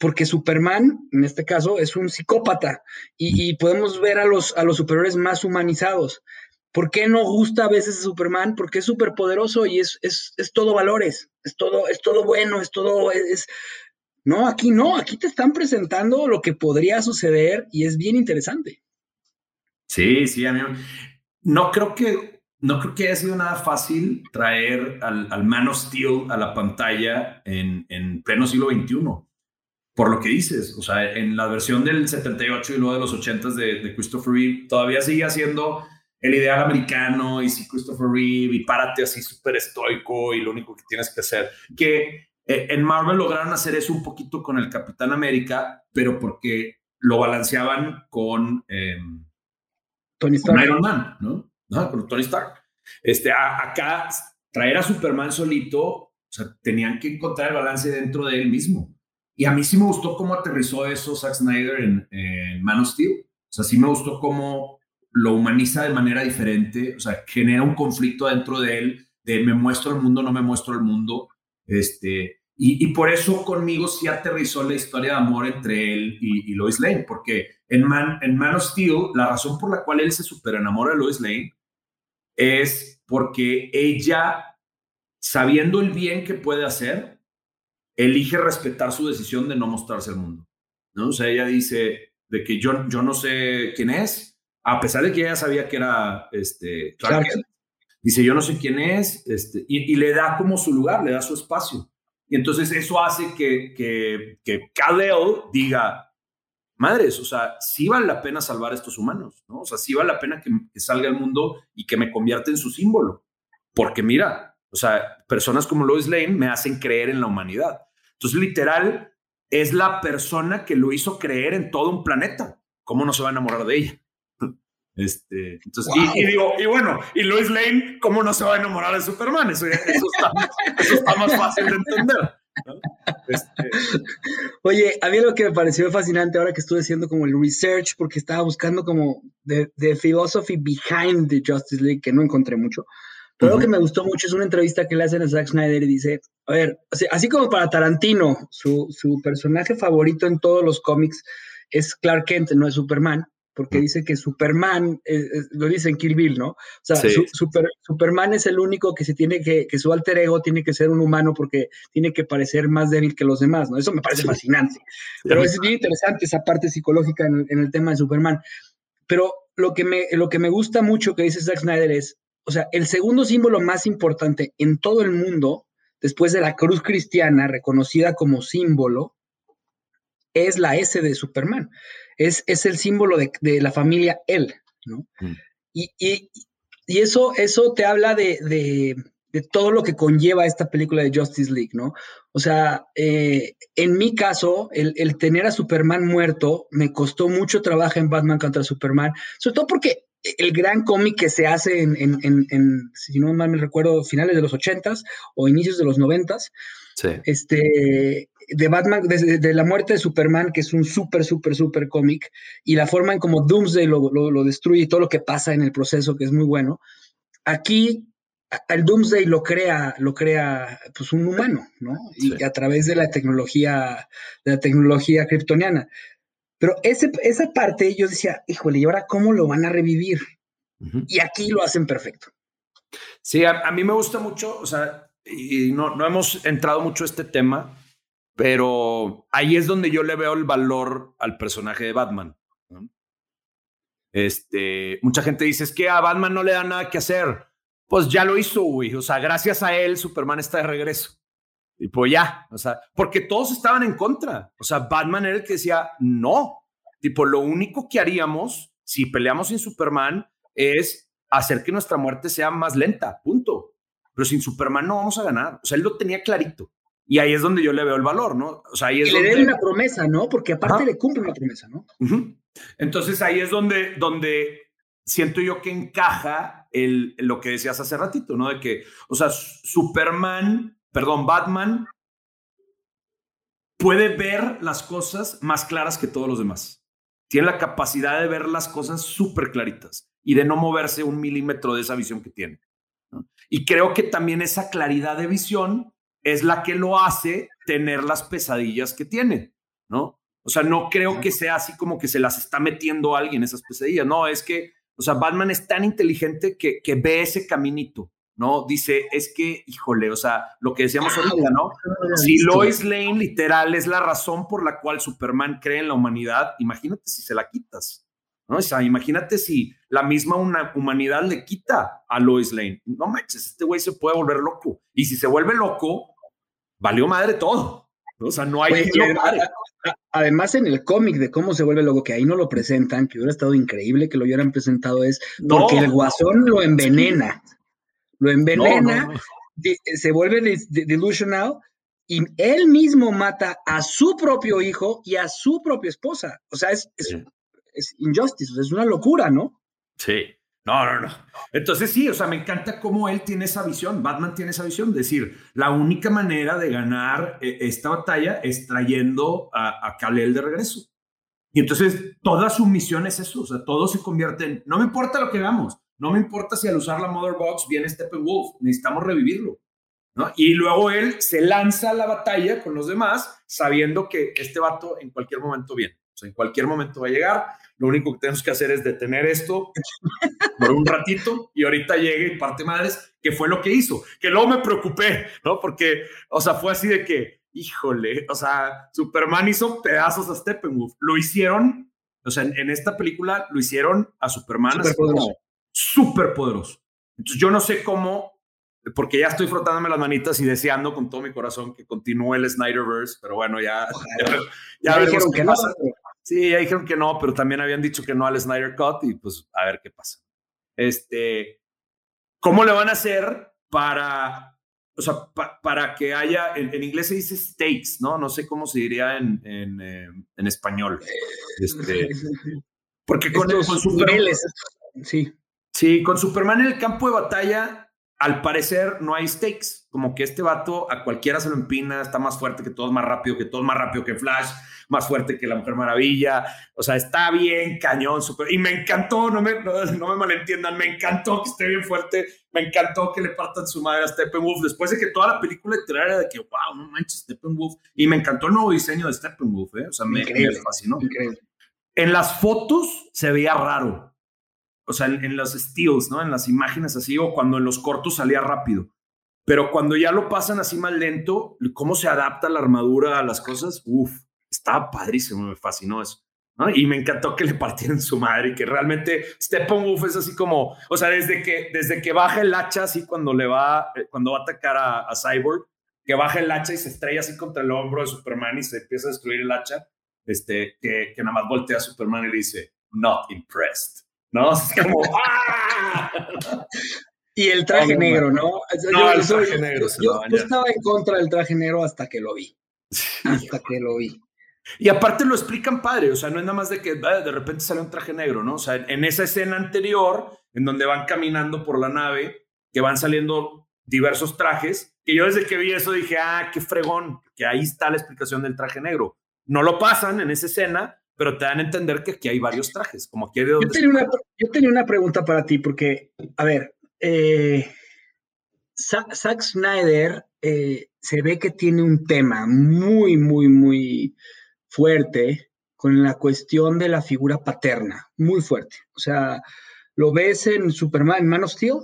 porque Superman, en este caso, es un psicópata y, podemos ver a los, a superiores más humanizados. ¿Por qué no gusta a veces Superman? Porque es súper poderoso y es, es, todo valores, es todo, es todo bueno, es todo, es, no, aquí no, aquí te están presentando lo que podría suceder y es bien interesante. Sí, sí, amigo. No creo que, no creo que haya sido nada fácil traer al, al Man of Steel a la pantalla en, en pleno siglo XXI por lo que dices, o sea, en la versión del 78 y luego de los 80 de, de Christopher Reeve, todavía sigue siendo el ideal americano y si Christopher Reeve y párate así súper estoico y lo único que tienes que hacer. Que eh, en Marvel lograron hacer eso un poquito con el Capitán América, pero porque lo balanceaban con, em, Tony Stark. Iron Man, ¿no? Con Tony Stark. Este, acá, traer a Superman solito, o sea, tenían que encontrar el balance dentro de él mismo. Y a mí sí me gustó cómo aterrizó eso Zack Snyder en, Man of Steel. O sea, sí me gustó cómo lo humaniza de manera diferente, o sea, genera un conflicto dentro de él, de me muestro el mundo, no me muestro el mundo. Este, y, por eso conmigo sí aterrizó la historia de amor entre él y, Lois Lane, porque en Man, en Man of Steel, la razón por la cual él se super enamora de Lois Lane es porque ella, sabiendo el bien que puede hacer, elige respetar su decisión de no mostrarse al mundo. ¿no? O sea, ella dice de que yo, yo no sé quién es, a pesar de que ella sabía que era este, Clark Dice, yo no sé quién es, este, y, le da como su lugar, le da su espacio. Y entonces eso hace que, que, que diga, madres, o sea, sí vale la pena salvar a estos humanos, ¿no? O sea, sí vale la pena que, que salga al mundo y que me convierta en su símbolo. Porque mira, o sea, personas como Lois Lane me hacen creer en la humanidad. Entonces, literal, es la persona que lo hizo creer en todo un planeta. ¿Cómo no se va a enamorar de ella? [laughs] Este, entonces, y, digo, y bueno, y Lois Lane, ¿cómo no se va a enamorar de Superman? Eso, está, más fácil de entender. Este, Oye, a mí lo que me pareció fascinante ahora que estuve haciendo como el research, porque estaba buscando como de, de philosophy behind the Justice League, que no encontré mucho. Pero lo que me gustó mucho es una entrevista que le hacen a Zack Snyder y dice, a ver, así, como para Tarantino, su, su, personaje favorito en todos los cómics es Clark Kent, no es Superman, porque dice que Superman, lo dice en Kill Bill, ¿no? O sea, super, Superman es el único que se tiene que, que su alter ego tiene que ser un humano porque tiene que parecer más débil que los demás, ¿no? Eso me parece fascinante. Pero es bien interesante esa parte psicológica en el, en el, tema de Superman. Pero lo que, me, lo que me gusta mucho que dice Zack Snyder es, o sea, el segundo símbolo más importante en todo el mundo, después de la cruz cristiana, reconocida como símbolo, es la S de Superman. Es, es el símbolo de, la familia él, ¿no? Mm. Y, eso, eso te habla de, todo lo que conlleva esta película de Justice League, ¿no? O sea, eh, en mi caso, el, el, tener a Superman muerto me costó mucho trabajo en Batman contra Superman, sobre todo porque el gran cómic que se hace en, en, en, si no mal me recuerdo, finales de los ochentas o inicios de los noventas, este, de Batman, de, la muerte de Superman, que es un súper, súper, súper cómic, y la forma en como Doomsday lo, lo, destruye y todo lo que pasa en el proceso, que es muy bueno. Aquí el Doomsday lo crea, lo crea pues un humano, ¿no? Y a través de la tecnología, de la tecnología kryptoniana. Pero ese, esa parte yo decía, híjole, ¿y ahora cómo lo van a revivir? Y aquí lo hacen perfecto. Sí, a, mí me gusta mucho, o sea, y no, no hemos entrado mucho a este tema, pero ahí es donde yo le veo el valor al personaje de Batman. Este, mucha gente dice, es que a Batman no le da nada que hacer. Pues ya lo hizo, güey. O sea, gracias a él, Superman está de regreso. Y pues ya, o sea, porque todos estaban en contra. O sea, Batman era el que decía, no, tipo, lo único que haríamos si peleamos sin Superman es hacer que nuestra muerte sea más lenta, punto. Pero sin Superman no vamos a ganar. O sea, él lo tenía clarito. Y ahí es donde yo le veo el valor, ¿no? O sea, ahí es y le den una promesa, ¿no? Porque aparte le cumple una promesa, ¿no? Entonces ahí es donde, donde siento yo que encaja el, lo que decías hace ratito, ¿no? De que, o sea, Superman, perdón, Batman puede ver las cosas más claras que todos los demás. Tiene la capacidad de ver las cosas súper claritas y de no moverse un milímetro de esa visión que tiene. Y creo que también esa claridad de visión es la que lo hace tener las pesadillas que tiene, ¿no? O sea, no creo que sea así como que se las está metiendo alguien esas pesadillas, no, es que, o sea, Batman es tan inteligente que, que ve ese caminito, ¿no? Dice, es que, híjole, o sea, lo que decíamos ahorita, ¿no? Si Lois Lane literal es la razón por la cual Superman cree en la humanidad, imagínate si se la quitas, ¿no? O sea, imagínate si la misma una humanidad le quita a Lois Lane. No manches, este güey se puede volver loco. Y si se vuelve loco, valió madre todo. O sea, no hay Además, en el cómic de cómo se vuelve loco, que ahí no lo presentan, que hubiera estado increíble que lo hubieran presentado, es porque el guasón lo envenena. Lo envenena, se vuelve delusional y él mismo mata a su propio hijo y a su propia esposa. O sea, es, es, es injustice, es una locura, ¿no? Sí. No, no, no. Entonces sí, o sea, me encanta cómo él tiene esa visión, Batman tiene esa visión, decir, la única manera de ganar eh, esta batalla es trayendo a, a Kal-El de regreso. Y entonces toda su misión es eso, o sea, todo se convierte en, no me importa lo que hagamos, no me importa si al usar la Mother Box viene Steppenwolf, necesitamos revivirlo. Y luego él se lanza a la batalla con los demás, sabiendo que este vato en cualquier momento viene, o sea, en cualquier momento va a llegar, lo único que tenemos que hacer es detener esto [laughs] por un ratito y ahorita llegue y parte madres, que fue lo que hizo. Que luego me preocupé, ¿no? Porque, o sea, fue así de que, híjole, o sea, Superman hizo pedazos a Steppenwolf. Lo hicieron, o sea, en, esta película lo hicieron a Superman súper poderoso. Entonces yo no sé cómo, porque ya estoy frotándome las manitas y deseando con todo mi corazón que continúe el Snyderverse, pero bueno, ya, [laughs] ya, veremos qué pasa. Sí, ya dijeron que no, pero también habían dicho que no al Snyder Cut y pues a ver qué pasa. Este, ¿cómo le van a hacer para, o sea, para que haya, en, inglés se dice stakes, ¿no? No sé cómo se diría en, en, eh, en español. Este, porque con, con Superman, sí. Sí, con Superman en el campo de batalla al parecer no hay stakes, como que este vato a cualquiera se lo empina, está más fuerte que todos, más rápido que todos, más rápido que Flash, más fuerte que la Mujer Maravilla, o sea, está bien cañón, super, y me encantó, no me, no, me malentiendan, me encantó que esté bien fuerte, me encantó que le partan su madre a Steppenwolf, después de que toda la película era de que, wow, no manches, Steppenwolf, y me encantó el nuevo diseño de Steppenwolf, ¿eh? o sea, me, me fascinó. Increíble. En las fotos se veía raro, o sea, en, los stills, ¿no? En las imágenes así, o cuando en los cortos salía rápido. Pero cuando ya lo pasan así más lento, cómo se adapta la armadura a las cosas, uff, estaba padrísimo, me fascinó eso. Y me encantó que le partieran su madre y que realmente Steppenwolf es así como, o sea, desde que, desde que baja el hacha, así cuando le va, eh, cuando va a atacar a, Cyborg, que baja el hacha y se estrella así contra el hombro de Superman y se empieza a destruir el hacha, este, que, que nada más voltea a Superman y le dice, not impressed. ¿No? Es como, [laughs] ¡ah! Y el traje negro, ¿no? yo, el traje negro. Yo, estaba en contra del traje negro hasta que lo vi. Hasta que lo vi. Y aparte lo explican padre, o sea, no es nada más de que ah, de repente sale un traje negro, ¿no? O sea, en esa escena anterior, en donde van caminando por la nave, que van saliendo diversos trajes, que yo desde que vi eso dije, ah, qué fregón, que ahí está la explicación del traje negro. No lo pasan en esa escena, pero te dan a entender que aquí hay varios trajes, como aquí de yo, tenía una, yo, tenía una, pregunta para ti, porque, a ver, eh, Zack Snyder eh, se ve que tiene un tema muy, muy, muy fuerte con la cuestión de la figura paterna, muy fuerte. O sea, lo ves en Superman, en Man of Steel,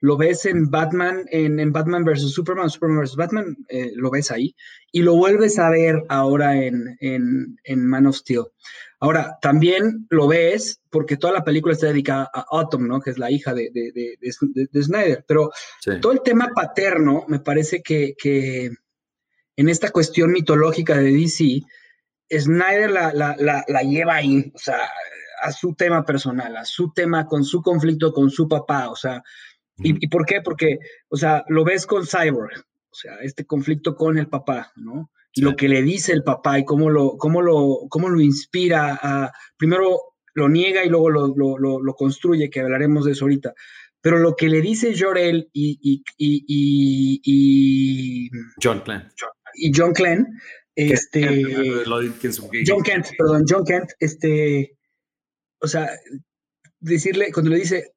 lo ves en Batman, en, Batman vs. Superman, Superman vs. Batman, eh, lo ves ahí, y lo vuelves a ver ahora en, en, Man of Steel. Ahora, también lo ves porque toda la película está dedicada a Autumn, ¿no? Que es la hija de, de, Snyder, pero todo el tema paterno me parece que, que, en esta cuestión mitológica de DC, Snyder la, la, la, la lleva ahí, o sea, a su tema personal, a su tema con su conflicto con su papá, o sea, ¿y, por qué? Porque, o sea, lo ves con Cyborg, o sea, este conflicto con el papá, ¿no? Y lo que le dice el papá y cómo lo, cómo lo, cómo lo inspira a, primero lo niega y luego lo, lo, lo, construye, que hablaremos de eso ahorita. Pero lo que le dice Jorel y, y, y, y John Clan. Y John Clan, este. John Kent, perdón, John Kent, este. O sea, decirle, cuando le dice,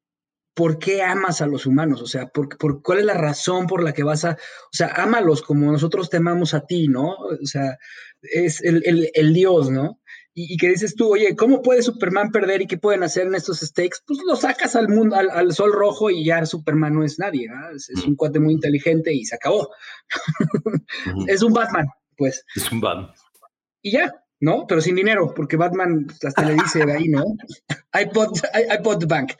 ¿por qué amas a los humanos? O sea, ¿por, por, ¿cuál es la razón por la que vas a, o sea, ámalos como nosotros te amamos a ti, ¿no? O sea, es el, el, el Dios, ¿no? Y, que dices tú, oye, ¿cómo puede Superman perder y qué pueden hacer en estos stakes? Pues lo sacas al mundo, al, sol rojo y ya Superman no es nadie, ¿no? es, un cuate muy inteligente y se acabó. [laughs] es un Batman, pues. Es un Batman. Y ya, ¿no? Pero sin dinero, porque Batman hasta le dice de ahí, ¿no? I bought, the bank.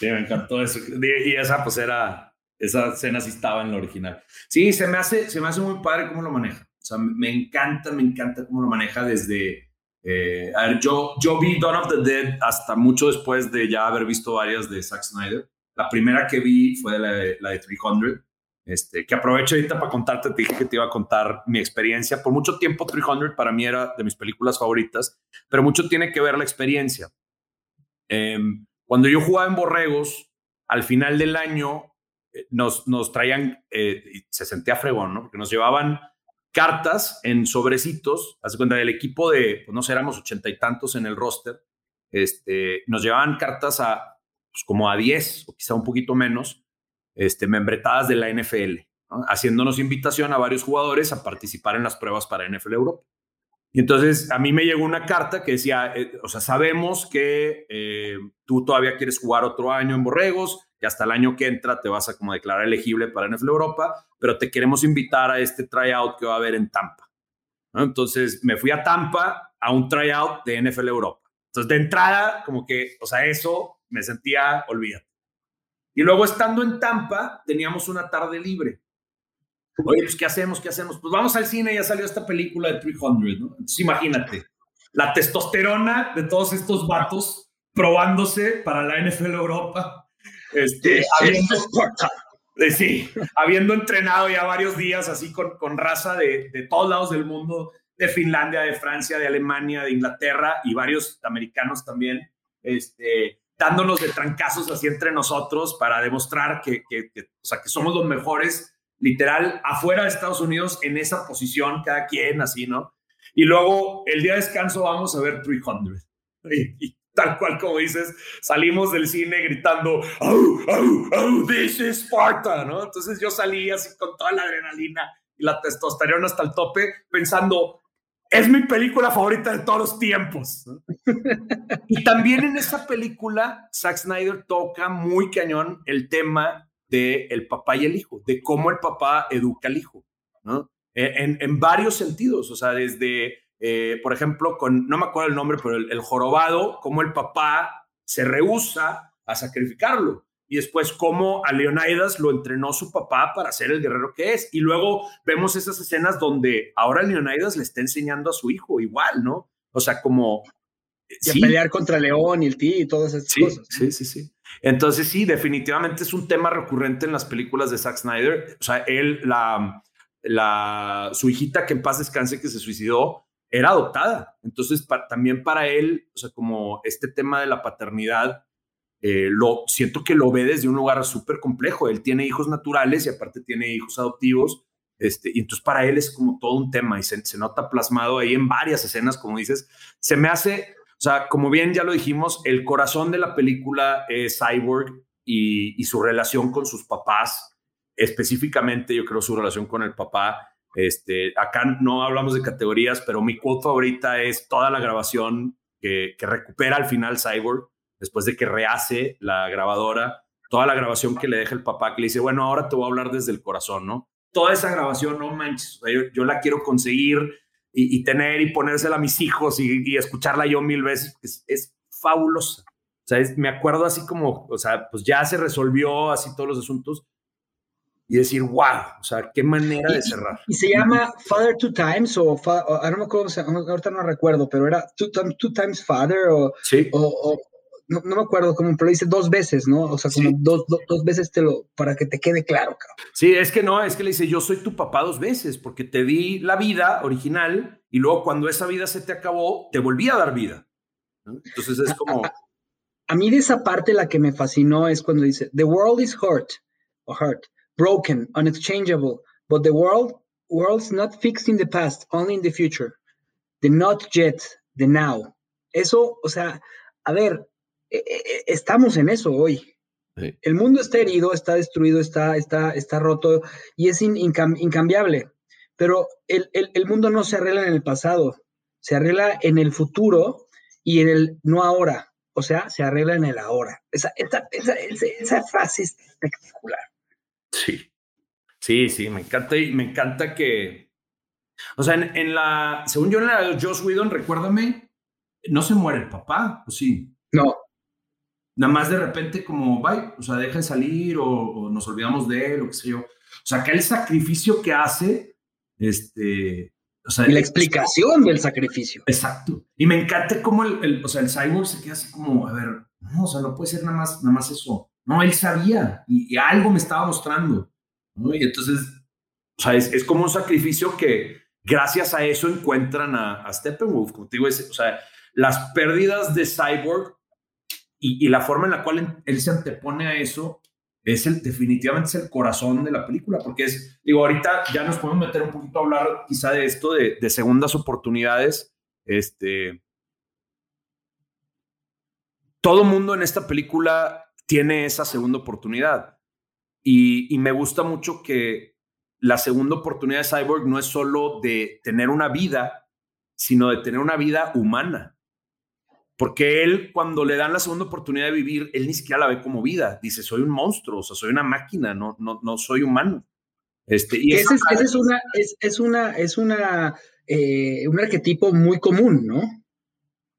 sí. me encantó eso. Y esa, pues era, esa escena sí estaba en la original. Sí, se me hace, se me hace muy padre cómo lo maneja. O sea, me encanta, me encanta cómo lo maneja desde... Eh, a ver, yo, yo vi Dawn of the Dead hasta mucho después de ya haber visto varias de Zack Snyder. La primera que vi fue la la de 300, este, que aprovecho ahorita para contarte, te dije que te iba a contar mi experiencia. Por mucho tiempo 300 para mí era de mis películas favoritas, pero mucho tiene que ver la experiencia. Em, cuando yo jugaba en Borregos, al final del año eh, nos, nos traían, eh, y se sentía fregón, ¿no? Porque nos llevaban cartas en sobrecitos, hace cuenta del equipo de, pues no sé, éramos ochenta y tantos en el roster, este, nos llevaban cartas a pues, como a diez o quizá un poquito menos, este, membretadas de la NFL, haciéndonos invitación a varios jugadores a participar en las pruebas para NFL Europa. Y entonces a mí me llegó una carta que decía, eh, o sea, sabemos que eh, tú todavía quieres jugar otro año en Borregos, que hasta el año que entra te vas a como declarar elegible para NFL Europa, pero te queremos invitar a este tryout que va a haber en Tampa. Entonces me fui a Tampa a un tryout de NFL Europa. Entonces de entrada, como que, o sea, eso me sentía olvidado. Y luego estando en Tampa, teníamos una tarde libre. Oye, pues ¿qué hacemos? ¿Qué hacemos? Pues vamos al cine, ya salió esta película de 300, ¿no? Entonces imagínate, la testosterona de todos estos vatos probándose para la NFL Europa este, habiendo, eh, sí, habiendo entrenado ya varios días así con, con raza de, de, todos lados del mundo, de Finlandia, de Francia, de Alemania, de Inglaterra y varios americanos también, este, dándonos de trancazos así entre nosotros para demostrar que, que, o sea, que somos los mejores, literal, afuera de Estados Unidos en esa posición, cada quien así, ¿no? Y luego el día de descanso vamos a ver 300. Y, tal cual como dices, salimos del cine gritando, oh, oh, oh, this is Sparta, ¿no? Entonces yo salí así con toda la adrenalina y la testosterona hasta el tope, pensando, es mi película favorita de todos los tiempos. y también en esa película, Zack Snyder toca muy cañón el tema de el papá y el hijo, de cómo el papá educa al hijo, ¿no? En, en varios sentidos, o sea, desde eh, por ejemplo, con, no me acuerdo el nombre, pero el, jorobado, cómo el papá se rehúsa a sacrificarlo. Y después cómo a Leonidas lo entrenó su papá para ser el guerrero que es. Y luego vemos esas escenas donde ahora Leonidas le está enseñando a su hijo igual, ¿no? O sea, como... Y pelear contra León y el tío y todas esas cosas. Sí, sí, sí. Entonces sí, definitivamente es un tema recurrente en las películas de Zack Snyder. O sea, él, la, la, su hijita que en paz descanse que se suicidó, era adoptada. Entonces, también para él, o sea, como este tema de la paternidad, eh, lo siento que lo ve desde un lugar súper complejo. Él tiene hijos naturales y aparte tiene hijos adoptivos. Este, y entonces para él es como todo un tema y se, nota plasmado ahí en varias escenas, como dices. Se me hace, o sea, como bien ya lo dijimos, el corazón de la película es Cyborg y, y su relación con sus papás, específicamente yo creo su relación con el papá este, acá no hablamos de categorías, pero mi quote favorita es toda la grabación que, recupera al final Cyborg, después de que rehace la grabadora, toda la grabación que le deja el papá, que le dice, bueno, ahora te voy a hablar desde el corazón, ¿no? Toda esa grabación, no manches, yo, la quiero conseguir y, tener y ponérsela a mis hijos y, escucharla yo mil veces, es, es fabulosa. O sea, me acuerdo así como, o sea, pues ya se resolvió así todos los asuntos y decir, wow, o sea, qué manera de cerrar. Y, se llama Father Two Times, o, don't know ahorita no recuerdo, pero era Two, Times Father, o, sí. o, no, me acuerdo cómo, pero dice dos veces, ¿no? O sea, como dos, dos, veces te lo, para que te quede claro, cabrón. Sí, es que no, es que le dice, yo soy tu papá dos veces, porque te di la vida original y luego cuando esa vida se te acabó, te volví a dar vida. Entonces es como... A, mí de esa parte la que me fascinó es cuando dice, the world is hurt, o hurt, broken, unexchangeable, but the world, world's not fixed in the past, only in the future. The not yet, the now. Eso, o sea, a ver, estamos en eso hoy. El mundo está herido, está destruido, está, está, está roto y es incambiable. Pero el, el, mundo no se arregla en el pasado, se arregla en el futuro y en el no ahora. O sea, se arregla en el ahora. Esa, esa, esa, esa frase es espectacular. Sí, sí, sí, me encanta y me encanta que, o sea, en, la, según yo en la de Joss Whedon, recuérdame, no se muere el papá, ¿o sí? No. Nada más de repente como, bye, o sea, deja de salir o, nos olvidamos de él o qué sé yo. O sea, que el sacrificio que hace, este, o sea, y la explicación del sacrificio. Exacto. Y me encanta cómo el, el, o sea, el cyborg se queda así como, a ver, no, o sea, no puede ser nada más, nada más eso. No, él sabía y, algo me estaba mostrando. Y entonces, o sea, es, como un sacrificio que gracias a eso encuentran a, a Steppenwolf. Como te digo, o sea, las pérdidas de Cyborg y, la forma en la cual él se antepone a eso es el, definitivamente es el corazón de la película, porque es, digo, ahorita ya nos podemos meter un poquito a hablar quizá de esto, de, de segundas oportunidades. Este, todo mundo en esta película tiene esa segunda oportunidad. Y, me gusta mucho que la segunda oportunidad de Cyborg no es solo de tener una vida, sino de tener una vida humana. Porque él, cuando le dan la segunda oportunidad de vivir, él ni siquiera la ve como vida. Dice, soy un monstruo, o sea, soy una máquina, no, no, no soy humano. Este, y ese, es, una, es, una, es una, eh, un arquetipo muy común, ¿no?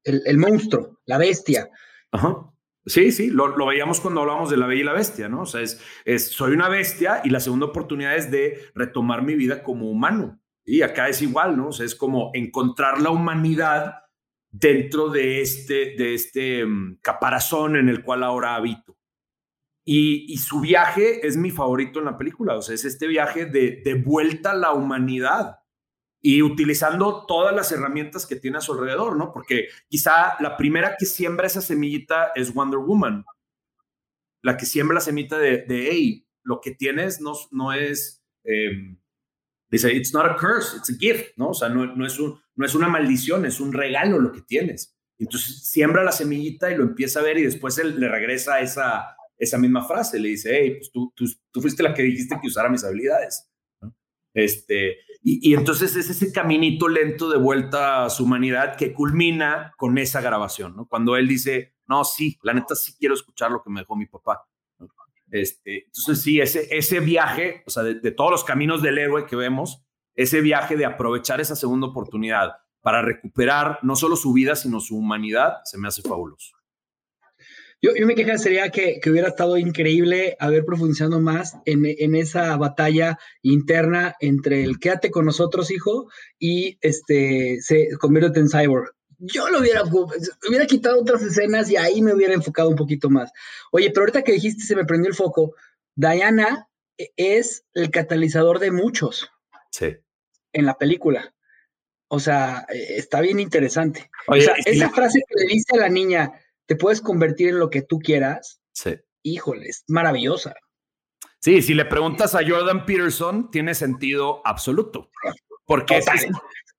El, el monstruo, la bestia. Ajá. Sí, sí, lo, veíamos cuando hablábamos de la bella y la bestia, ¿no? O sea, es, es, soy una bestia y la segunda oportunidad es de retomar mi vida como humano. Y acá es igual, ¿no? O sea, es como encontrar la humanidad dentro de este, de este mm, caparazón en el cual ahora habito. Y, su viaje es mi favorito en la película, o sea, es este viaje de, de vuelta a la humanidad y utilizando todas las herramientas que tiene a su alrededor, ¿no? Porque quizá la primera que siembra esa semillita es Wonder Woman, la que siembra la semillita de, de hey, lo que tienes no, no es, eh, dice, it's not a curse, it's a gift, ¿no? O sea, no, no, es un, no es una maldición, es un regalo lo que tienes. Entonces siembra la semillita y lo empieza a ver y después él le regresa esa, esa misma frase, le dice, hey, pues tú, tú, tú fuiste la que dijiste que usara mis habilidades. Este, y, entonces es ese caminito lento de vuelta a su humanidad que culmina con esa grabación, ¿no? Cuando él dice, no, sí, la neta sí quiero escuchar lo que me dejó mi papá. Este, entonces sí, ese, ese viaje, o sea, de, todos los caminos del héroe que vemos, ese viaje de aprovechar esa segunda oportunidad para recuperar no solo su vida, sino su humanidad, se me hace fabuloso. Yo, yo mi queja sería que, que, hubiera estado increíble haber profundizado más en, en, esa batalla interna entre el quédate con nosotros, hijo, y este se convierte en cyborg. Yo lo hubiera, hubiera quitado otras escenas y ahí me hubiera enfocado un poquito más. Oye, pero ahorita que dijiste se me prendió el foco. Diana e, es el catalizador de muchos. Sí. En la película. O sea, e, está bien interesante. o sea, esa frase que le dice a la niña, te puedes convertir en lo que tú quieras. Sí. Híjole, es maravillosa. Sí, si le preguntas a Jordan Peterson, tiene sentido absoluto. Porque ese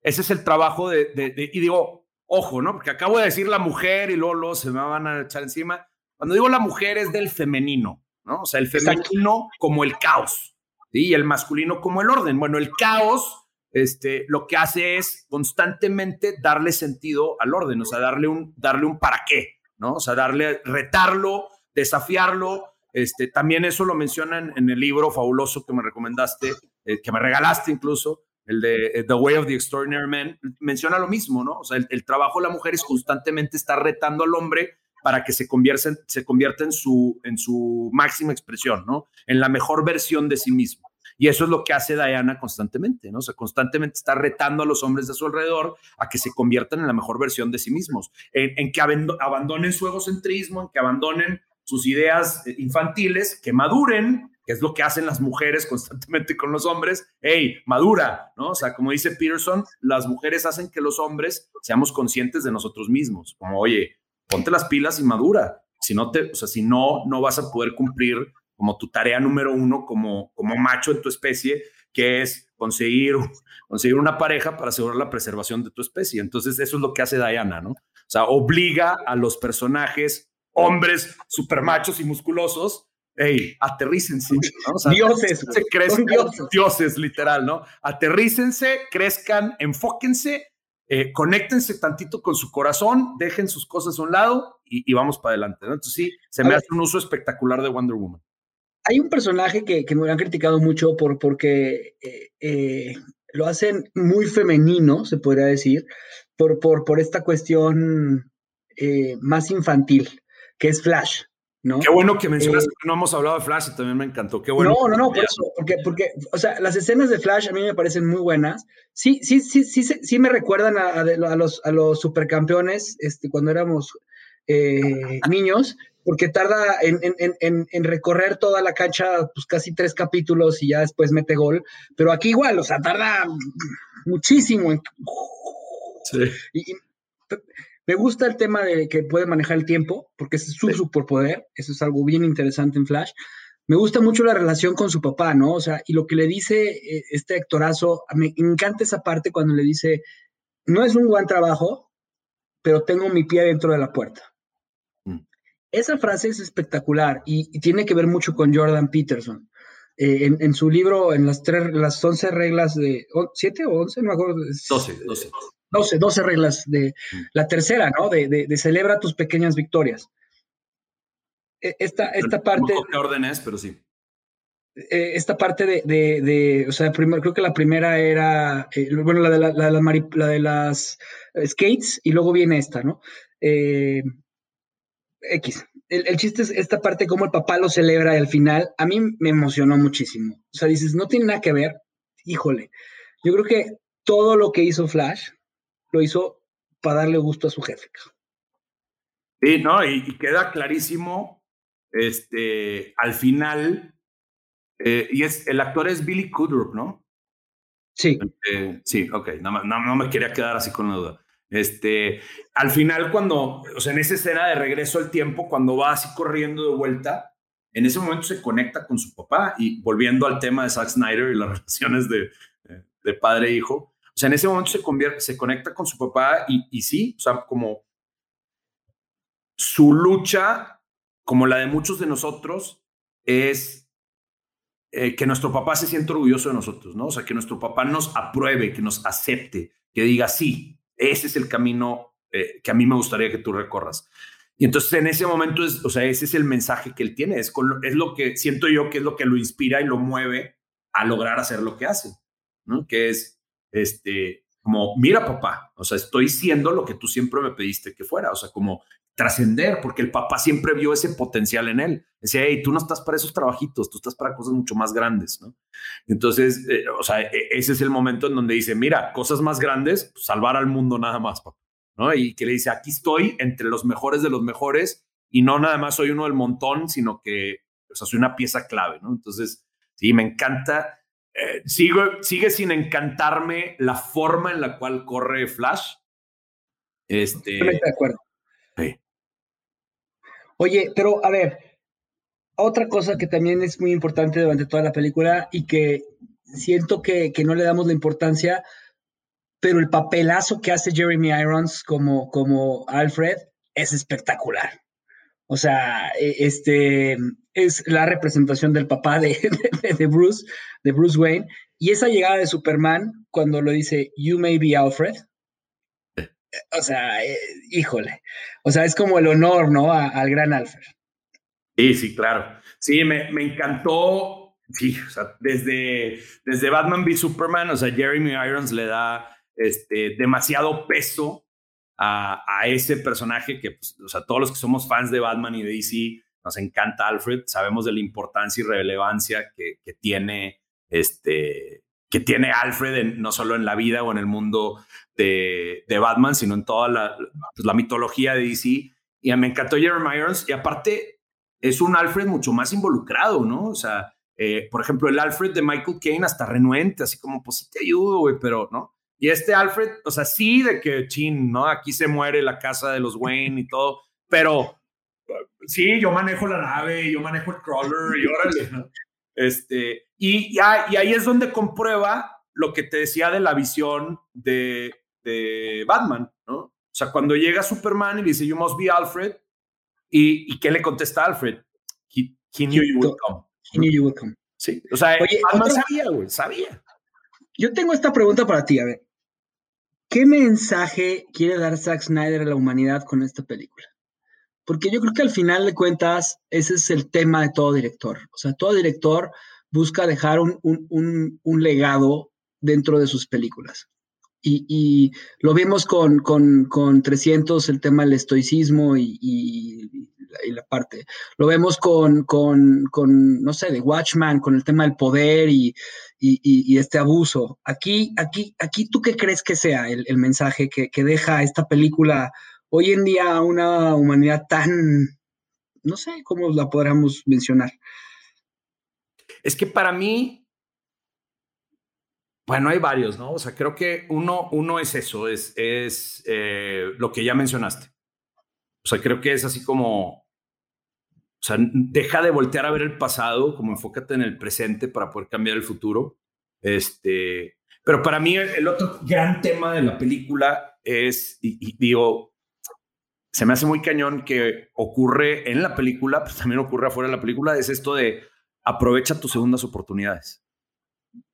es, el trabajo de, Y digo, ojo, ¿no? Porque acabo de decir la mujer y luego, se me van a echar encima. Cuando digo la mujer es del femenino, ¿no? O sea, el femenino como el caos y el masculino como el orden. Bueno, el caos este, lo que hace es constantemente darle sentido al orden, o sea, darle un, darle un para qué. ¿no? O sea, darle, retarlo, desafiarlo. Este, también eso lo mencionan en el libro fabuloso que me recomendaste, eh, que me regalaste incluso, el de eh, The Way of the Extraordinary Man, menciona lo mismo, ¿no? O sea, el, trabajo de la mujer es constantemente estar retando al hombre para que se convierta, se convierta en, su, en su máxima expresión, ¿no? En la mejor versión de sí mismo. Y eso es lo que hace Diana constantemente, ¿no? O sea, constantemente está retando a los hombres de su alrededor a que se conviertan en la mejor versión de sí mismos, en, que abandonen su egocentrismo, en que abandonen sus ideas eh, infantiles, que maduren, que es lo que hacen las mujeres [laughs] constantemente con los hombres. Hey, madura, ¿no? O sea, como dice Peterson, las mujeres hacen que los hombres seamos conscientes de nosotros mismos. Como, oye, ponte las pilas y madura. Si no te, o sea, si no, no vas a poder cumplir como tu tarea número uno como, como macho en tu especie, que es conseguir, conseguir una pareja para asegurar la preservación de tu especie. Entonces, eso es lo que hace Diana, ¿no? O sea, obliga a los personajes, hombres super machos y musculosos, hey, aterrícense. ¿no? dioses. [laughs] dioses. dioses, literal, ¿no? Aterrícense, crezcan, enfóquense, eh, conéctense tantito con su corazón, dejen sus cosas a un lado y, vamos para adelante, ¿no? Entonces sí, se me hace un uso espectacular de Wonder Woman. Hay un personaje que, me han criticado mucho por, porque eh, eh, lo hacen muy femenino, se podría decir, por, por, por esta cuestión más infantil, que es Flash. Qué bueno que mencionas que no hemos hablado de Flash y también me encantó. Qué bueno. No, no, no, por eso, porque, porque, o sea, las escenas de Flash a mí me parecen muy buenas. Sí, sí, sí, sí, sí, me recuerdan a, a, los, a los supercampeones este, cuando éramos eh, [laughs] niños, porque tarda en, en, en, en, recorrer toda la cancha, pues casi tres capítulos y ya después mete gol. Pero aquí igual, o sea, tarda muchísimo. Sí. Y, me gusta el tema de que puede manejar el tiempo, porque es su superpoder, eso es algo bien interesante en Flash. Me gusta mucho la relación con su papá, ¿no? O sea, y lo que le dice eh, este actorazo, me encanta esa parte cuando le dice, no es un buen trabajo, pero tengo mi pie dentro de la puerta. Mm. Esa frase es espectacular y, tiene que ver mucho con Jordan Peterson. Eh, en, su libro, en las, tres, las 11 reglas de... ¿Siete o once? No me acuerdo. 12, 12. 12, 12 reglas de mm. la tercera, ¿no? De, celebra tus pequeñas victorias. E, esta, esta parte. No orden es, pero sí. E, esta parte de, o sea, primero, creo que la primera era, eh, bueno, la de, la, la, de las skates y luego viene esta, ¿no? Eh, X. El, el, chiste es esta parte, como el papá lo celebra y al final, a mí me emocionó muchísimo. O sea, dices, no tiene nada que ver. Híjole, yo creo que todo lo que hizo Flash, lo hizo para darle gusto a su jefe. Sí, no, y, queda clarísimo, este, al final, eh, y es, el actor es Billy Kudrup, ¿no? Sí. Eh, sí, ok, no, no, me quería quedar así con la duda. Este, al final, cuando, o sea, en esa escena de regreso al tiempo, cuando va así corriendo de vuelta, en ese momento se conecta con su papá y volviendo al tema de Zack Snyder y las [laughs] relaciones de, de padre e hijo, o sea, en ese momento se, convierte, se conecta con su papá y, y sí, o sea, como su lucha, como la de muchos de nosotros, es eh, que nuestro papá se siente orgulloso de nosotros, ¿no? O sea, que nuestro papá nos apruebe, que nos acepte, que diga, sí, ese es el camino eh, que a mí me gustaría que tú recorras. Y entonces en ese momento, es, o sea, ese es el mensaje que él tiene, es, es lo que siento yo que es lo que lo inspira y lo mueve a lograr hacer lo que hace, ¿no? Que es este, como, mira papá, o sea, estoy siendo lo que tú siempre me pediste que fuera, o sea, como trascender, porque el papá siempre vio ese potencial en él. Decía, hey, tú no estás para esos trabajitos, tú estás para cosas mucho más grandes, ¿no? Entonces, eh, o sea, e, ese es el momento en donde dice, mira, cosas más grandes, pues, salvar al mundo nada más, papá, ¿no? Y que le dice, aquí estoy entre los mejores de los mejores y no nada más soy uno del montón, sino que, o sea, soy una pieza clave, ¿no? Entonces, sí, me encanta eh, sigue sin encantarme la forma en la cual corre Flash. Este, de acuerdo. Oye, pero a ver, otra cosa que también es muy importante durante toda la película y que siento que, que no le damos la importancia, pero el papelazo que hace Jeremy Irons como, como Alfred es espectacular. O sea, e, este es la representación del papá [laughs] de, de, Bruce, de Bruce Wayne, y esa llegada de Superman cuando lo dice, You may be Alfred. O sea, eh, híjole. O sea, es como el honor, ¿no? al gran Alfred. Sí, sí, claro. Sí, me, me encantó. Sí, o sea, desde, desde Batman v Superman, o sea, Jeremy Irons le da este, demasiado peso a, ese personaje que, pues, o sea, todos los que somos fans de Batman y de DC, nos encanta Alfred, sabemos de la importancia y relevancia que, tiene este, que tiene Alfred no solo en la vida o en el mundo de, Batman, sino en toda la, pues, la, mitología de DC. Y me encantó Jeremy Irons y aparte es un Alfred mucho más involucrado, ¿no? O sea, eh, por ejemplo, el Alfred de Michael Caine hasta renuente, así como, pues sí te ayudo, güey, pero, ¿no? Y este Alfred, o sea, sí de que, chin, ¿no? Aquí se muere la casa de los Wayne y todo, pero sí, yo manejo la nave, yo manejo el crawler y órale, ¿no? Este, y, y, ahí es donde comprueba lo que te decía de la visión de, de Batman, ¿no? O sea, cuando llega Superman y dice, You must be Alfred, ¿y, y qué le contesta Alfred? He, knew you would come. He knew you would come. Sí, o sea, Oye, Batman sabía, güey, sabía. Yo tengo esta pregunta para ti, a ver. ¿Qué mensaje quiere dar Zack Snyder a la humanidad con esta película? Porque yo creo que al final de cuentas, ese es el tema de todo director. O sea, todo director busca dejar un, un, un, legado dentro de sus películas. Y, y lo vimos con, con, con, 300, el tema del estoicismo y, y, la parte. Lo vemos con, con, no sé, de Watchman, con el tema del poder y, este abuso. Aquí, aquí, aquí, ¿tú qué crees que sea el, el mensaje que, que deja esta película hoy en día una humanidad tan, no sé cómo la podríamos mencionar. Es que para mí, bueno, hay varios, ¿no? O sea, creo que uno, uno es eso, es, es eh, lo que ya mencionaste. O sea, creo que es así como, o sea, deja de voltear a ver el pasado, como enfócate en el presente para poder cambiar el futuro. Este, pero para mí el, otro gran tema de la película es, y digo, se me hace muy cañón que ocurre en la película, pero también ocurre afuera de la película, es esto de aprovecha tus segundas oportunidades.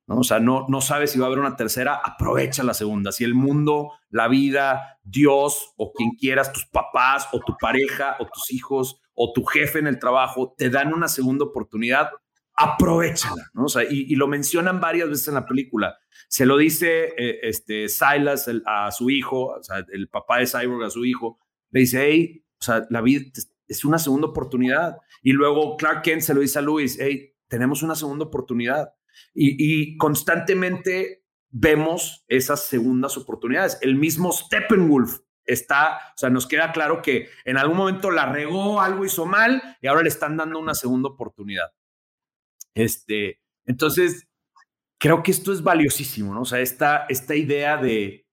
¿no? O sea, no, no sabes si va a haber una tercera, aprovecha la segunda. Si el mundo, la vida, Dios o quien quieras, tus papás o tu pareja o tus hijos o tu jefe en el trabajo te dan una segunda oportunidad, aprovechala. ¿no? O sea, y, lo mencionan varias veces en la película. Se lo dice eh, este, Silas a su hijo, el papá de Cyborg a su hijo, le dice, hey, o sea, la vida es una segunda oportunidad. Y luego Clark Kent se lo dice a Luis, hey, tenemos una segunda oportunidad. Y, constantemente vemos esas segundas oportunidades. El mismo Steppenwolf está, o sea, nos queda claro que en algún momento la regó, algo hizo mal y ahora le están dando una segunda oportunidad. Este, entonces, creo que esto es valiosísimo, ¿no? O sea, esta, esta idea de,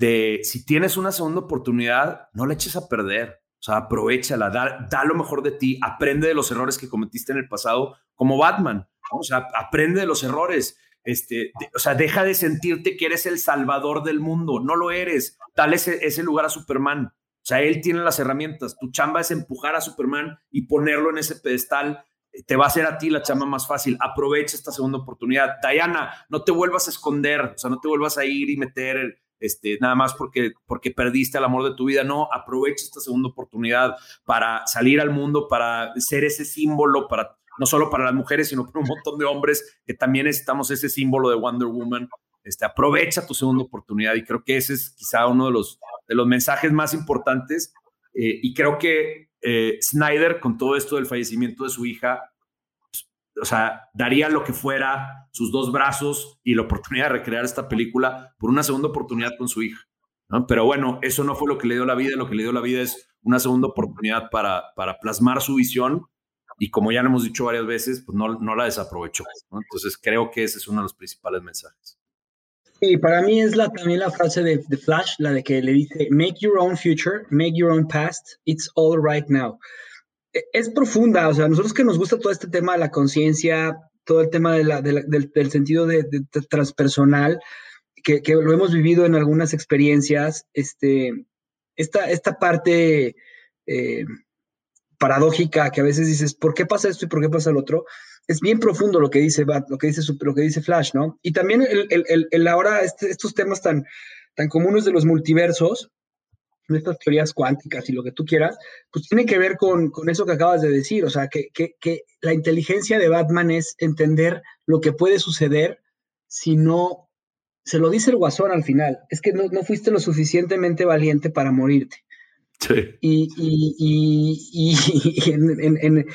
de si tienes una segunda oportunidad, no la eches a perder. O sea, aprovechala, da, da lo mejor de ti, aprende de los errores que cometiste en el pasado, como Batman. O sea, aprende de los errores. Este, o sea, deja de sentirte que eres el salvador del mundo. No lo eres. Dale ese, ese lugar a Superman. O sea, él tiene las herramientas. Tu chamba es empujar a Superman y ponerlo en ese pedestal. Te va a hacer a ti la chamba más fácil. Aprovecha esta segunda oportunidad. Diana, no te vuelvas a esconder. O sea, no te vuelvas a ir y meter este, nada más porque, porque perdiste el amor de tu vida. No, aprovecha esta segunda oportunidad para salir al mundo, para ser ese símbolo, para no solo para las mujeres, sino para un montón de hombres que también necesitamos ese símbolo de Wonder Woman. Este, aprovecha tu segunda oportunidad y creo que ese es quizá uno de los, de los mensajes más importantes. Eh, y creo que eh, Snyder, con todo esto del fallecimiento de su hija, o sea, daría lo que fuera, sus dos brazos y la oportunidad de recrear esta película por una segunda oportunidad con su hija. Pero bueno, eso no fue lo que le dio la vida, lo que le dio la vida es una segunda oportunidad para, para plasmar su visión y como ya lo hemos dicho varias veces, pues no, no la desaprovechó. Entonces creo que ese es uno de los principales mensajes. Sí, para mí es la, también la frase de, de Flash, la de que le dice, make your own future, make your own past, it's all right now. E, es profunda, o sea, nosotros que nos gusta todo este tema de la conciencia, todo el tema del, sentido de, transpersonal, que, lo hemos vivido en algunas experiencias, este, esta, esta parte eh, paradójica que a veces dices, ¿por qué pasa esto y por qué pasa el otro? Es bien profundo lo que dice Bat, lo que dice, lo que dice Flash, ¿no? Y también el, el ahora este, estos temas tan, tan comunes de los multiversos, estas teorías cuánticas y lo que tú quieras, pues tiene que ver con, eso que acabas de decir, o sea, que, la inteligencia de Batman es entender lo que puede suceder si no, se lo dice el guasón al final, es que no, fuiste lo suficientemente valiente para morirte. Sí. Y, y, y, [laughs] en,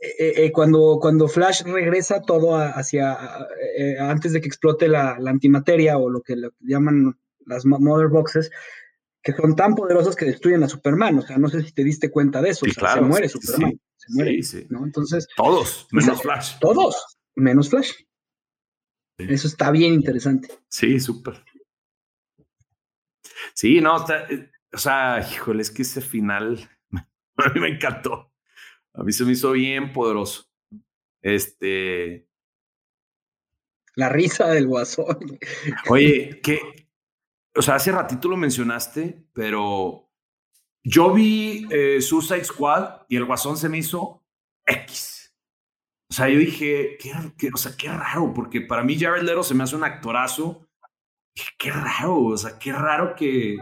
eh, eh, cuando, cuando Flash regresa todo hacia eh, antes de que explote la, antimateria o lo que llaman las Mother Boxes, que son tan poderosos que destruyen a Superman. O sea, no sé si te diste cuenta de eso. se muere Superman. se muere. ¿no? Entonces. Todos, menos Flash. Todos, menos Flash. Eso está bien interesante. Sí, súper. Sí, no, o sea, híjole, es que ese final [laughs] a mí me encantó. A mí se me hizo bien poderoso. Este. La risa del guasón. Oye, que. O sea, hace ratito lo mencionaste, pero yo vi eh, Suicide Squad y el guasón se me hizo X. O sea, yo dije, qué, o sea, qué raro, porque para mí Jared Leto se me hace un actorazo. Dije, qué raro, o sea, qué raro que,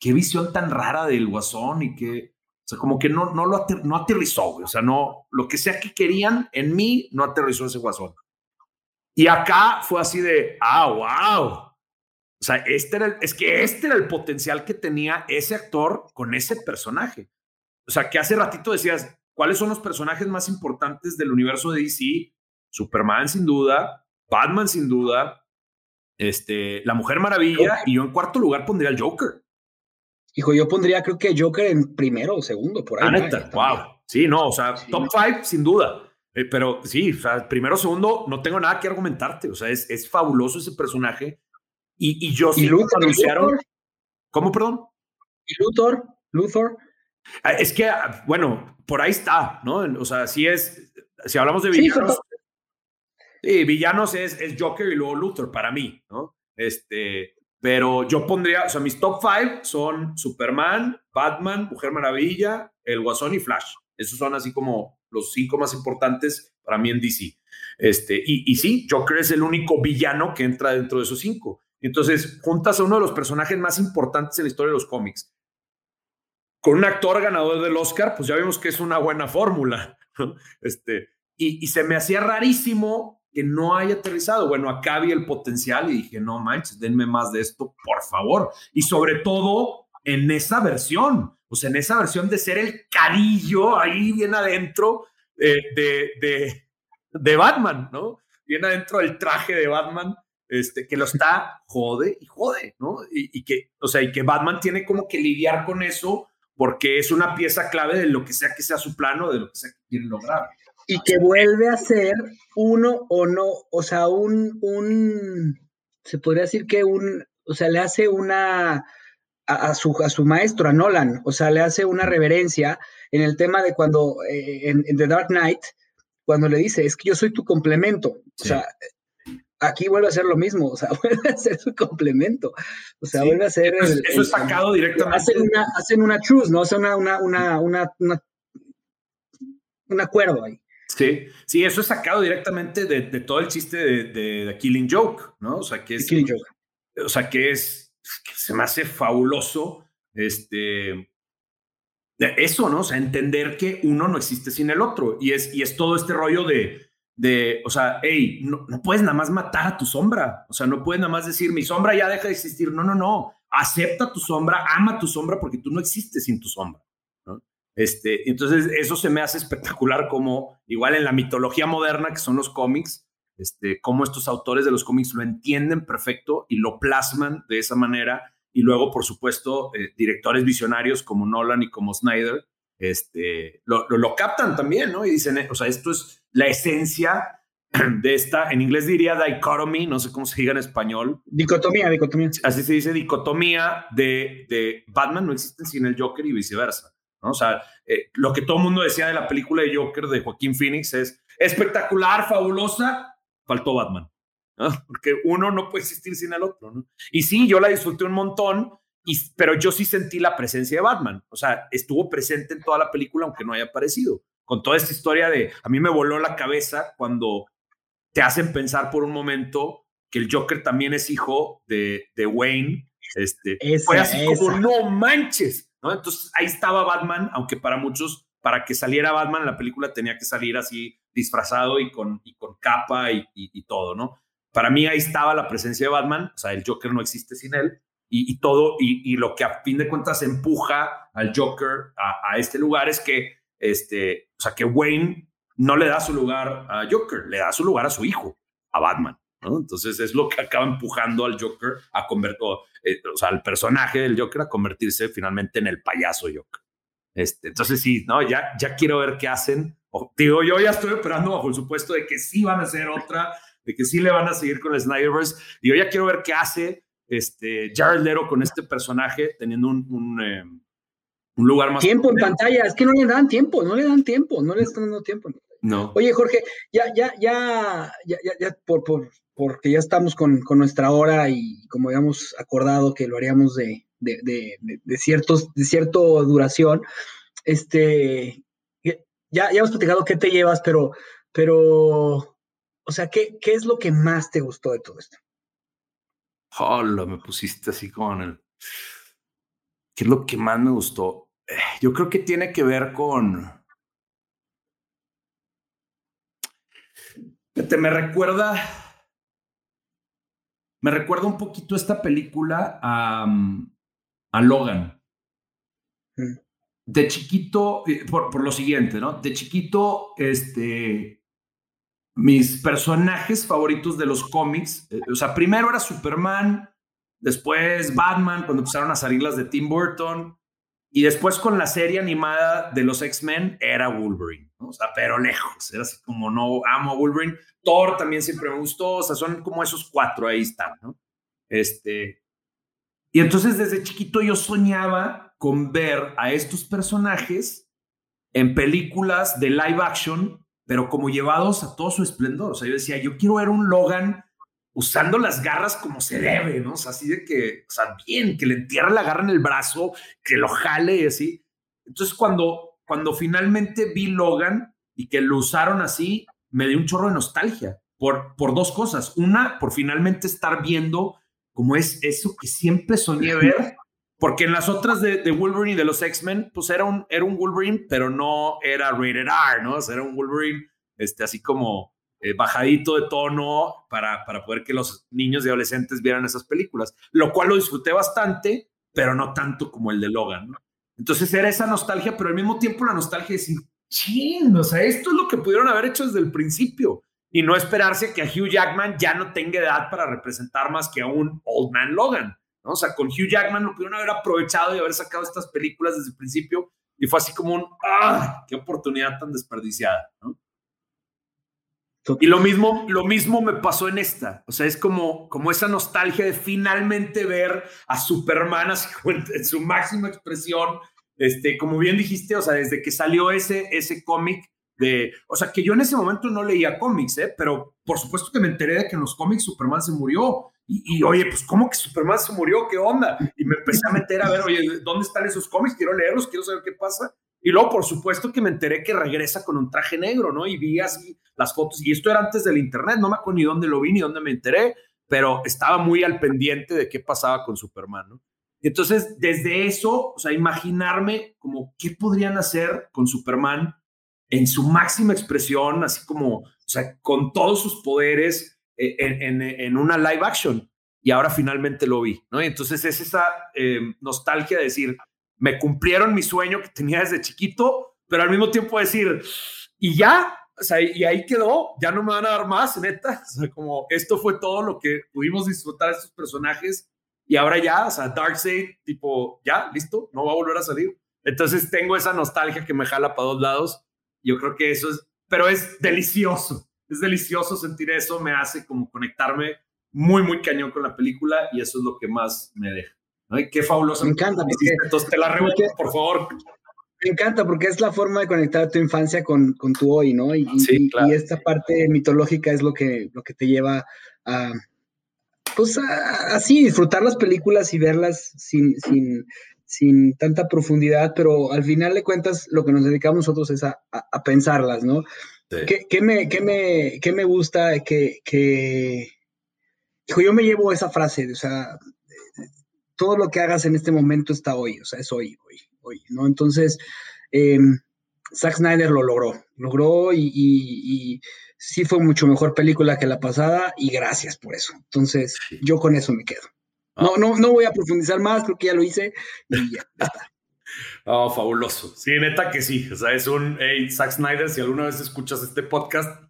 qué visión tan rara del guasón y que, o sea, como que no, no lo no aterrizó, O sea, no, lo que sea que querían en mí, no aterrizó ese guasón. Y acá fue así de, ah, wow. O sea, este era es que este era el potencial que tenía ese actor con ese personaje. O sea, que hace ratito decías, ¿cuáles son los personajes más importantes del universo de DC? Superman sin duda, Batman sin duda, este, la Mujer Maravilla, y yo en cuarto lugar pondría al Joker. Hijo, yo pondría creo que Joker en primero o segundo, por ahí. Ah, neta, wow. Sí, no, o sea, top five sin duda. Eh, pero sí, o sea, primero, segundo, no tengo nada que argumentarte. O sea, es, es fabuloso ese personaje. Y, y yo sí anunciaron. ¿Cómo, perdón? ¿Y Luthor? ¿Luthor? Ah, es que, ah, bueno, por ahí está, ¿no? O sea, sí es. Si hablamos de villanos. Sí, villanos es, es Joker y luego Luthor para mí, ¿no? Este. Pero yo pondría, o sea, mis top five son Superman, Batman, Mujer Maravilla, El Guasón y Flash. Esos son así como los cinco más importantes para mí en DC. Este, y, y sí, Joker es el único villano que entra dentro de esos cinco. Entonces, juntas a uno de los personajes más importantes en la historia de los cómics. Con un actor ganador del Oscar, pues ya vimos que es una buena fórmula. Este, y, se me hacía rarísimo que no haya aterrizado. Bueno, acá vi el potencial y dije, no manches, denme más de esto, por favor. Y sobre todo en esa versión, o sea, en esa versión de ser el carillo ahí bien adentro eh, de, de, de, Batman, ¿no? Bien adentro del traje de Batman, este, que lo está jode y jode, ¿no? Y, y que, o sea, y que Batman tiene como que lidiar con eso porque es una pieza clave de lo que sea que sea su plano, de lo que sea que quieren lograr y que vuelve a ser uno o no, o sea, un, un, se podría decir que un, o sea, le hace una, a, su, a su maestro, a Nolan, o sea, le hace una reverencia en el tema de cuando, eh, en, The Dark Knight, cuando le dice, es que yo soy tu complemento, o sea, aquí vuelve a ser lo mismo, o sea, [laughs] vuelve a ser su complemento, o sea, vuelve a ser... eso es sacado directamente. Hacen una, hacen una truce, ¿no? Hacen una, una, una, una, una un acuerdo ahí. Sí, sí, eso es sacado directamente de, todo el chiste de, de, Killing Joke, ¿no? O sea, que es. Killing Joke. O sea, que es. Que se me hace fabuloso. Este. Eso, ¿no? O sea, entender que uno no existe sin el otro. Y es, y es todo este rollo de. De o sea, hey, no, no puedes nada más matar a tu sombra. O sea, no puedes nada más decir, mi sombra ya deja de existir. No, no, no. Acepta tu sombra, ama tu sombra porque tú no existes sin tu sombra. Este, entonces, eso se me hace espectacular como, igual en la mitología moderna, que son los cómics, este, cómo estos autores de los cómics lo entienden perfecto y lo plasman de esa manera. Y luego, por supuesto, eh, directores visionarios como Nolan y como Snyder, este, lo, lo, captan también, ¿no? Y dicen, eh, o sea, esto es la esencia [clears throat] de esta, en inglés diría dichotomy, no sé cómo se diga en español. Dicotomía, dicotomía. Así se dice, dicotomía de, de Batman no existe sin el Joker y viceversa. O sea, eh, lo que todo el mundo decía de la película de Joker de Joaquín Phoenix es espectacular, fabulosa, faltó Batman, [laughs] porque uno no puede existir sin el otro. ¿no? Y sí, yo la disfruté un montón, y, pero yo sí sentí la presencia de Batman. O sea, estuvo presente en toda la película, aunque no haya aparecido. Con toda esta historia de, a mí me voló la cabeza cuando te hacen pensar por un momento que el Joker también es hijo de, de Wayne. Este, fue así como, no manches, entonces ahí estaba Batman, aunque para muchos, para que saliera Batman la película tenía que salir así disfrazado y con, y con capa y, todo, ¿no? Para mí ahí estaba la presencia de Batman, o sea, el Joker no existe sin él, y, todo, y, lo que a fin de cuentas empuja al Joker a, este lugar es que, este, o sea, que Wayne no le da su lugar a Joker, le da su lugar a su hijo, a Batman. Entonces es lo que acaba empujando al Joker a convertir, eh, o sea, al personaje del Joker a convertirse finalmente en el payaso Joker. Este, entonces sí, no, ya, ya quiero ver qué hacen. digo, yo ya estoy esperando bajo el supuesto de que sí van a hacer otra, de que sí le van a seguir con el Snyderverse. Digo, ya quiero ver qué hace este Jared Leto con este personaje teniendo un, un, eh, un lugar más. Tiempo en pantalla, es que no le dan tiempo, no le dan tiempo, no le están dando tiempo. No. Oye, Jorge, ya, ya, ya, ya, ya, por, por, porque ya estamos con, con, nuestra hora y como habíamos acordado que lo haríamos de, de, de, de ciertos, de cierta duración, este, ya, ya hemos platicado qué te llevas, pero, pero, o sea, ¿qué, ¿qué es lo que más te gustó de todo esto? Hola, me pusiste así con el... ¿Qué es lo que más me gustó? [sighs] Yo creo que tiene que ver con... Te me recuerda... Me recuerda un poquito esta película a, a Logan. Mm. De chiquito, eh, por, por, lo siguiente, ¿no? De chiquito, este, mis personajes favoritos de los cómics, eh, o sea, primero era Superman, después Batman, cuando empezaron a salir las de Tim Burton, y después con la serie animada de los X-Men era Wolverine, o sea, pero lejos, era así como no amo a Wolverine. Thor también siempre me gustó, o sea, son como esos cuatro ahí están, ¿no? Este, y entonces desde chiquito yo soñaba con ver a estos personajes en películas de live action pero como llevados a todo su esplendor. O sea, yo decía, yo quiero ver un Logan usando las garras como se debe, ¿no? O sea, así de que, o sea, bien, que le entierre la garra en el brazo, que lo jale así. Entonces, cuando, cuando finalmente vi Logan y que lo usaron así, me dio un chorro de nostalgia por, por dos cosas. Una, por finalmente estar viendo cómo es eso que siempre soñé ver [laughs] porque en las otras de, Wolverine y de los X-Men, pues era un, era un Wolverine, pero no era rated R, ¿no? O sea, era un Wolverine este, así como eh, bajadito de tono para, para poder que los niños y adolescentes vieran esas películas, lo cual lo disfruté bastante, pero no tanto como el de Logan, ¿no? Entonces era esa nostalgia, pero al mismo tiempo la nostalgia de decir, ching, o sea, esto es lo que pudieron haber hecho desde el principio y no esperarse que a Hugh Jackman ya no tenga edad para representar más que a un Old Man Logan. O sea, con Hugh Jackman lo pudieron haber aprovechado y haber sacado estas películas desde el principio y fue así como un, ¡ah! ¡Qué oportunidad tan desperdiciada! ¿no? Y lo mismo, lo mismo me pasó en esta. O sea, es como, como esa nostalgia de finalmente ver a Superman así, en su máxima expresión. Este, como bien dijiste, o sea, desde que salió ese, ese cómic de, o sea, que yo en ese momento no leía cómics, ¿eh? pero por supuesto que me enteré de que en los cómics Superman se murió y, oye, pues, ¿cómo que Superman se murió? ¿Qué onda? Y me empecé a meter a ver, oye, ¿dónde están esos cómics? Quiero leerlos, quiero saber qué pasa. Y luego, por supuesto, que me enteré que regresa con un traje negro, ¿no? Y vi así las fotos. Y esto era antes del internet, no me acuerdo ni dónde lo vi ni dónde me enteré, pero estaba muy al pendiente de qué pasaba con Superman, ¿no? Entonces, desde eso, o sea, imaginarme como qué podrían hacer con Superman en su máxima expresión, así como, o sea, con todos sus poderes, en, una live action. Y ahora finalmente lo vi, ¿no? Entonces es esa eh, nostalgia de decir, me cumplieron mi sueño que tenía desde chiquito, pero al mismo tiempo decir, y ya, o sea, y ahí quedó, ya no me van a dar más, neta. Como esto fue todo lo que pudimos disfrutar de estos personajes y ahora ya, o sea, Darkseid, tipo, ya, listo, no va a volver a salir. Entonces tengo esa nostalgia que me jala para dos lados. Yo creo que eso es, pero es delicioso es delicioso sentir eso, me hace como conectarme muy, muy cañón con la película y eso es lo que más me deja. qué fabuloso. Me encanta. Porque, Entonces te la revuelvo, por favor. Me encanta porque es la forma de conectar tu infancia con, con tu hoy, ¿no? Y, y, esta parte mitológica es lo que, lo que te lleva a, pues, así, disfrutar las películas y verlas sin, sin, sin tanta profundidad, pero al final de cuentas lo que nos dedicamos nosotros es a, a pensarlas, ¿no? ¿Qué, me, qué, me, qué me gusta? Que, que yo me llevo esa frase, o sea, todo lo que hagas en este momento está hoy, o sea, es hoy, hoy, hoy, ¿no? Entonces, eh, Zack Snyder lo logró, logró y, y, sí fue mucho mejor película que la pasada y gracias por eso. Entonces, yo con eso me quedo. No, ah. no, no voy a profundizar más, creo que ya lo hice y ya está. [laughs] Oh, fabuloso. Sí, neta que sí. O sea, es un, hey, Zack Snyder, si alguna vez escuchas este podcast,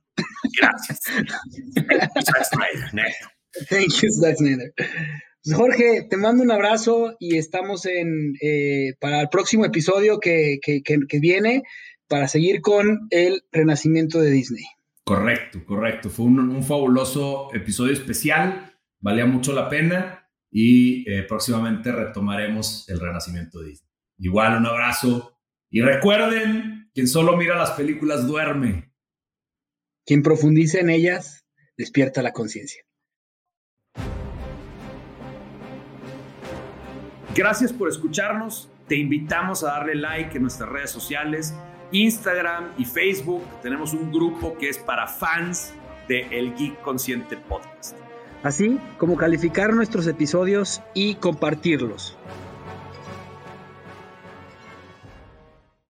gracias. [laughs] Zack Snyder, neta. Thank you, Zack Snyder. Pues, Jorge, te mando un abrazo y estamos en eh, para el próximo episodio que, que, que, viene para seguir con el renacimiento de Disney. Correcto, correcto. Fue un, un fabuloso episodio especial. Valía mucho la pena y eh, próximamente retomaremos el renacimiento de Disney. Igual un abrazo y recuerden, quien solo mira las películas duerme. Quien profundiza en ellas despierta la conciencia. Gracias por escucharnos. Te invitamos a darle like en nuestras redes sociales, Instagram y Facebook. Tenemos un grupo que es para fans de El Geek Consciente Podcast. Así como calificar nuestros episodios y compartirlos.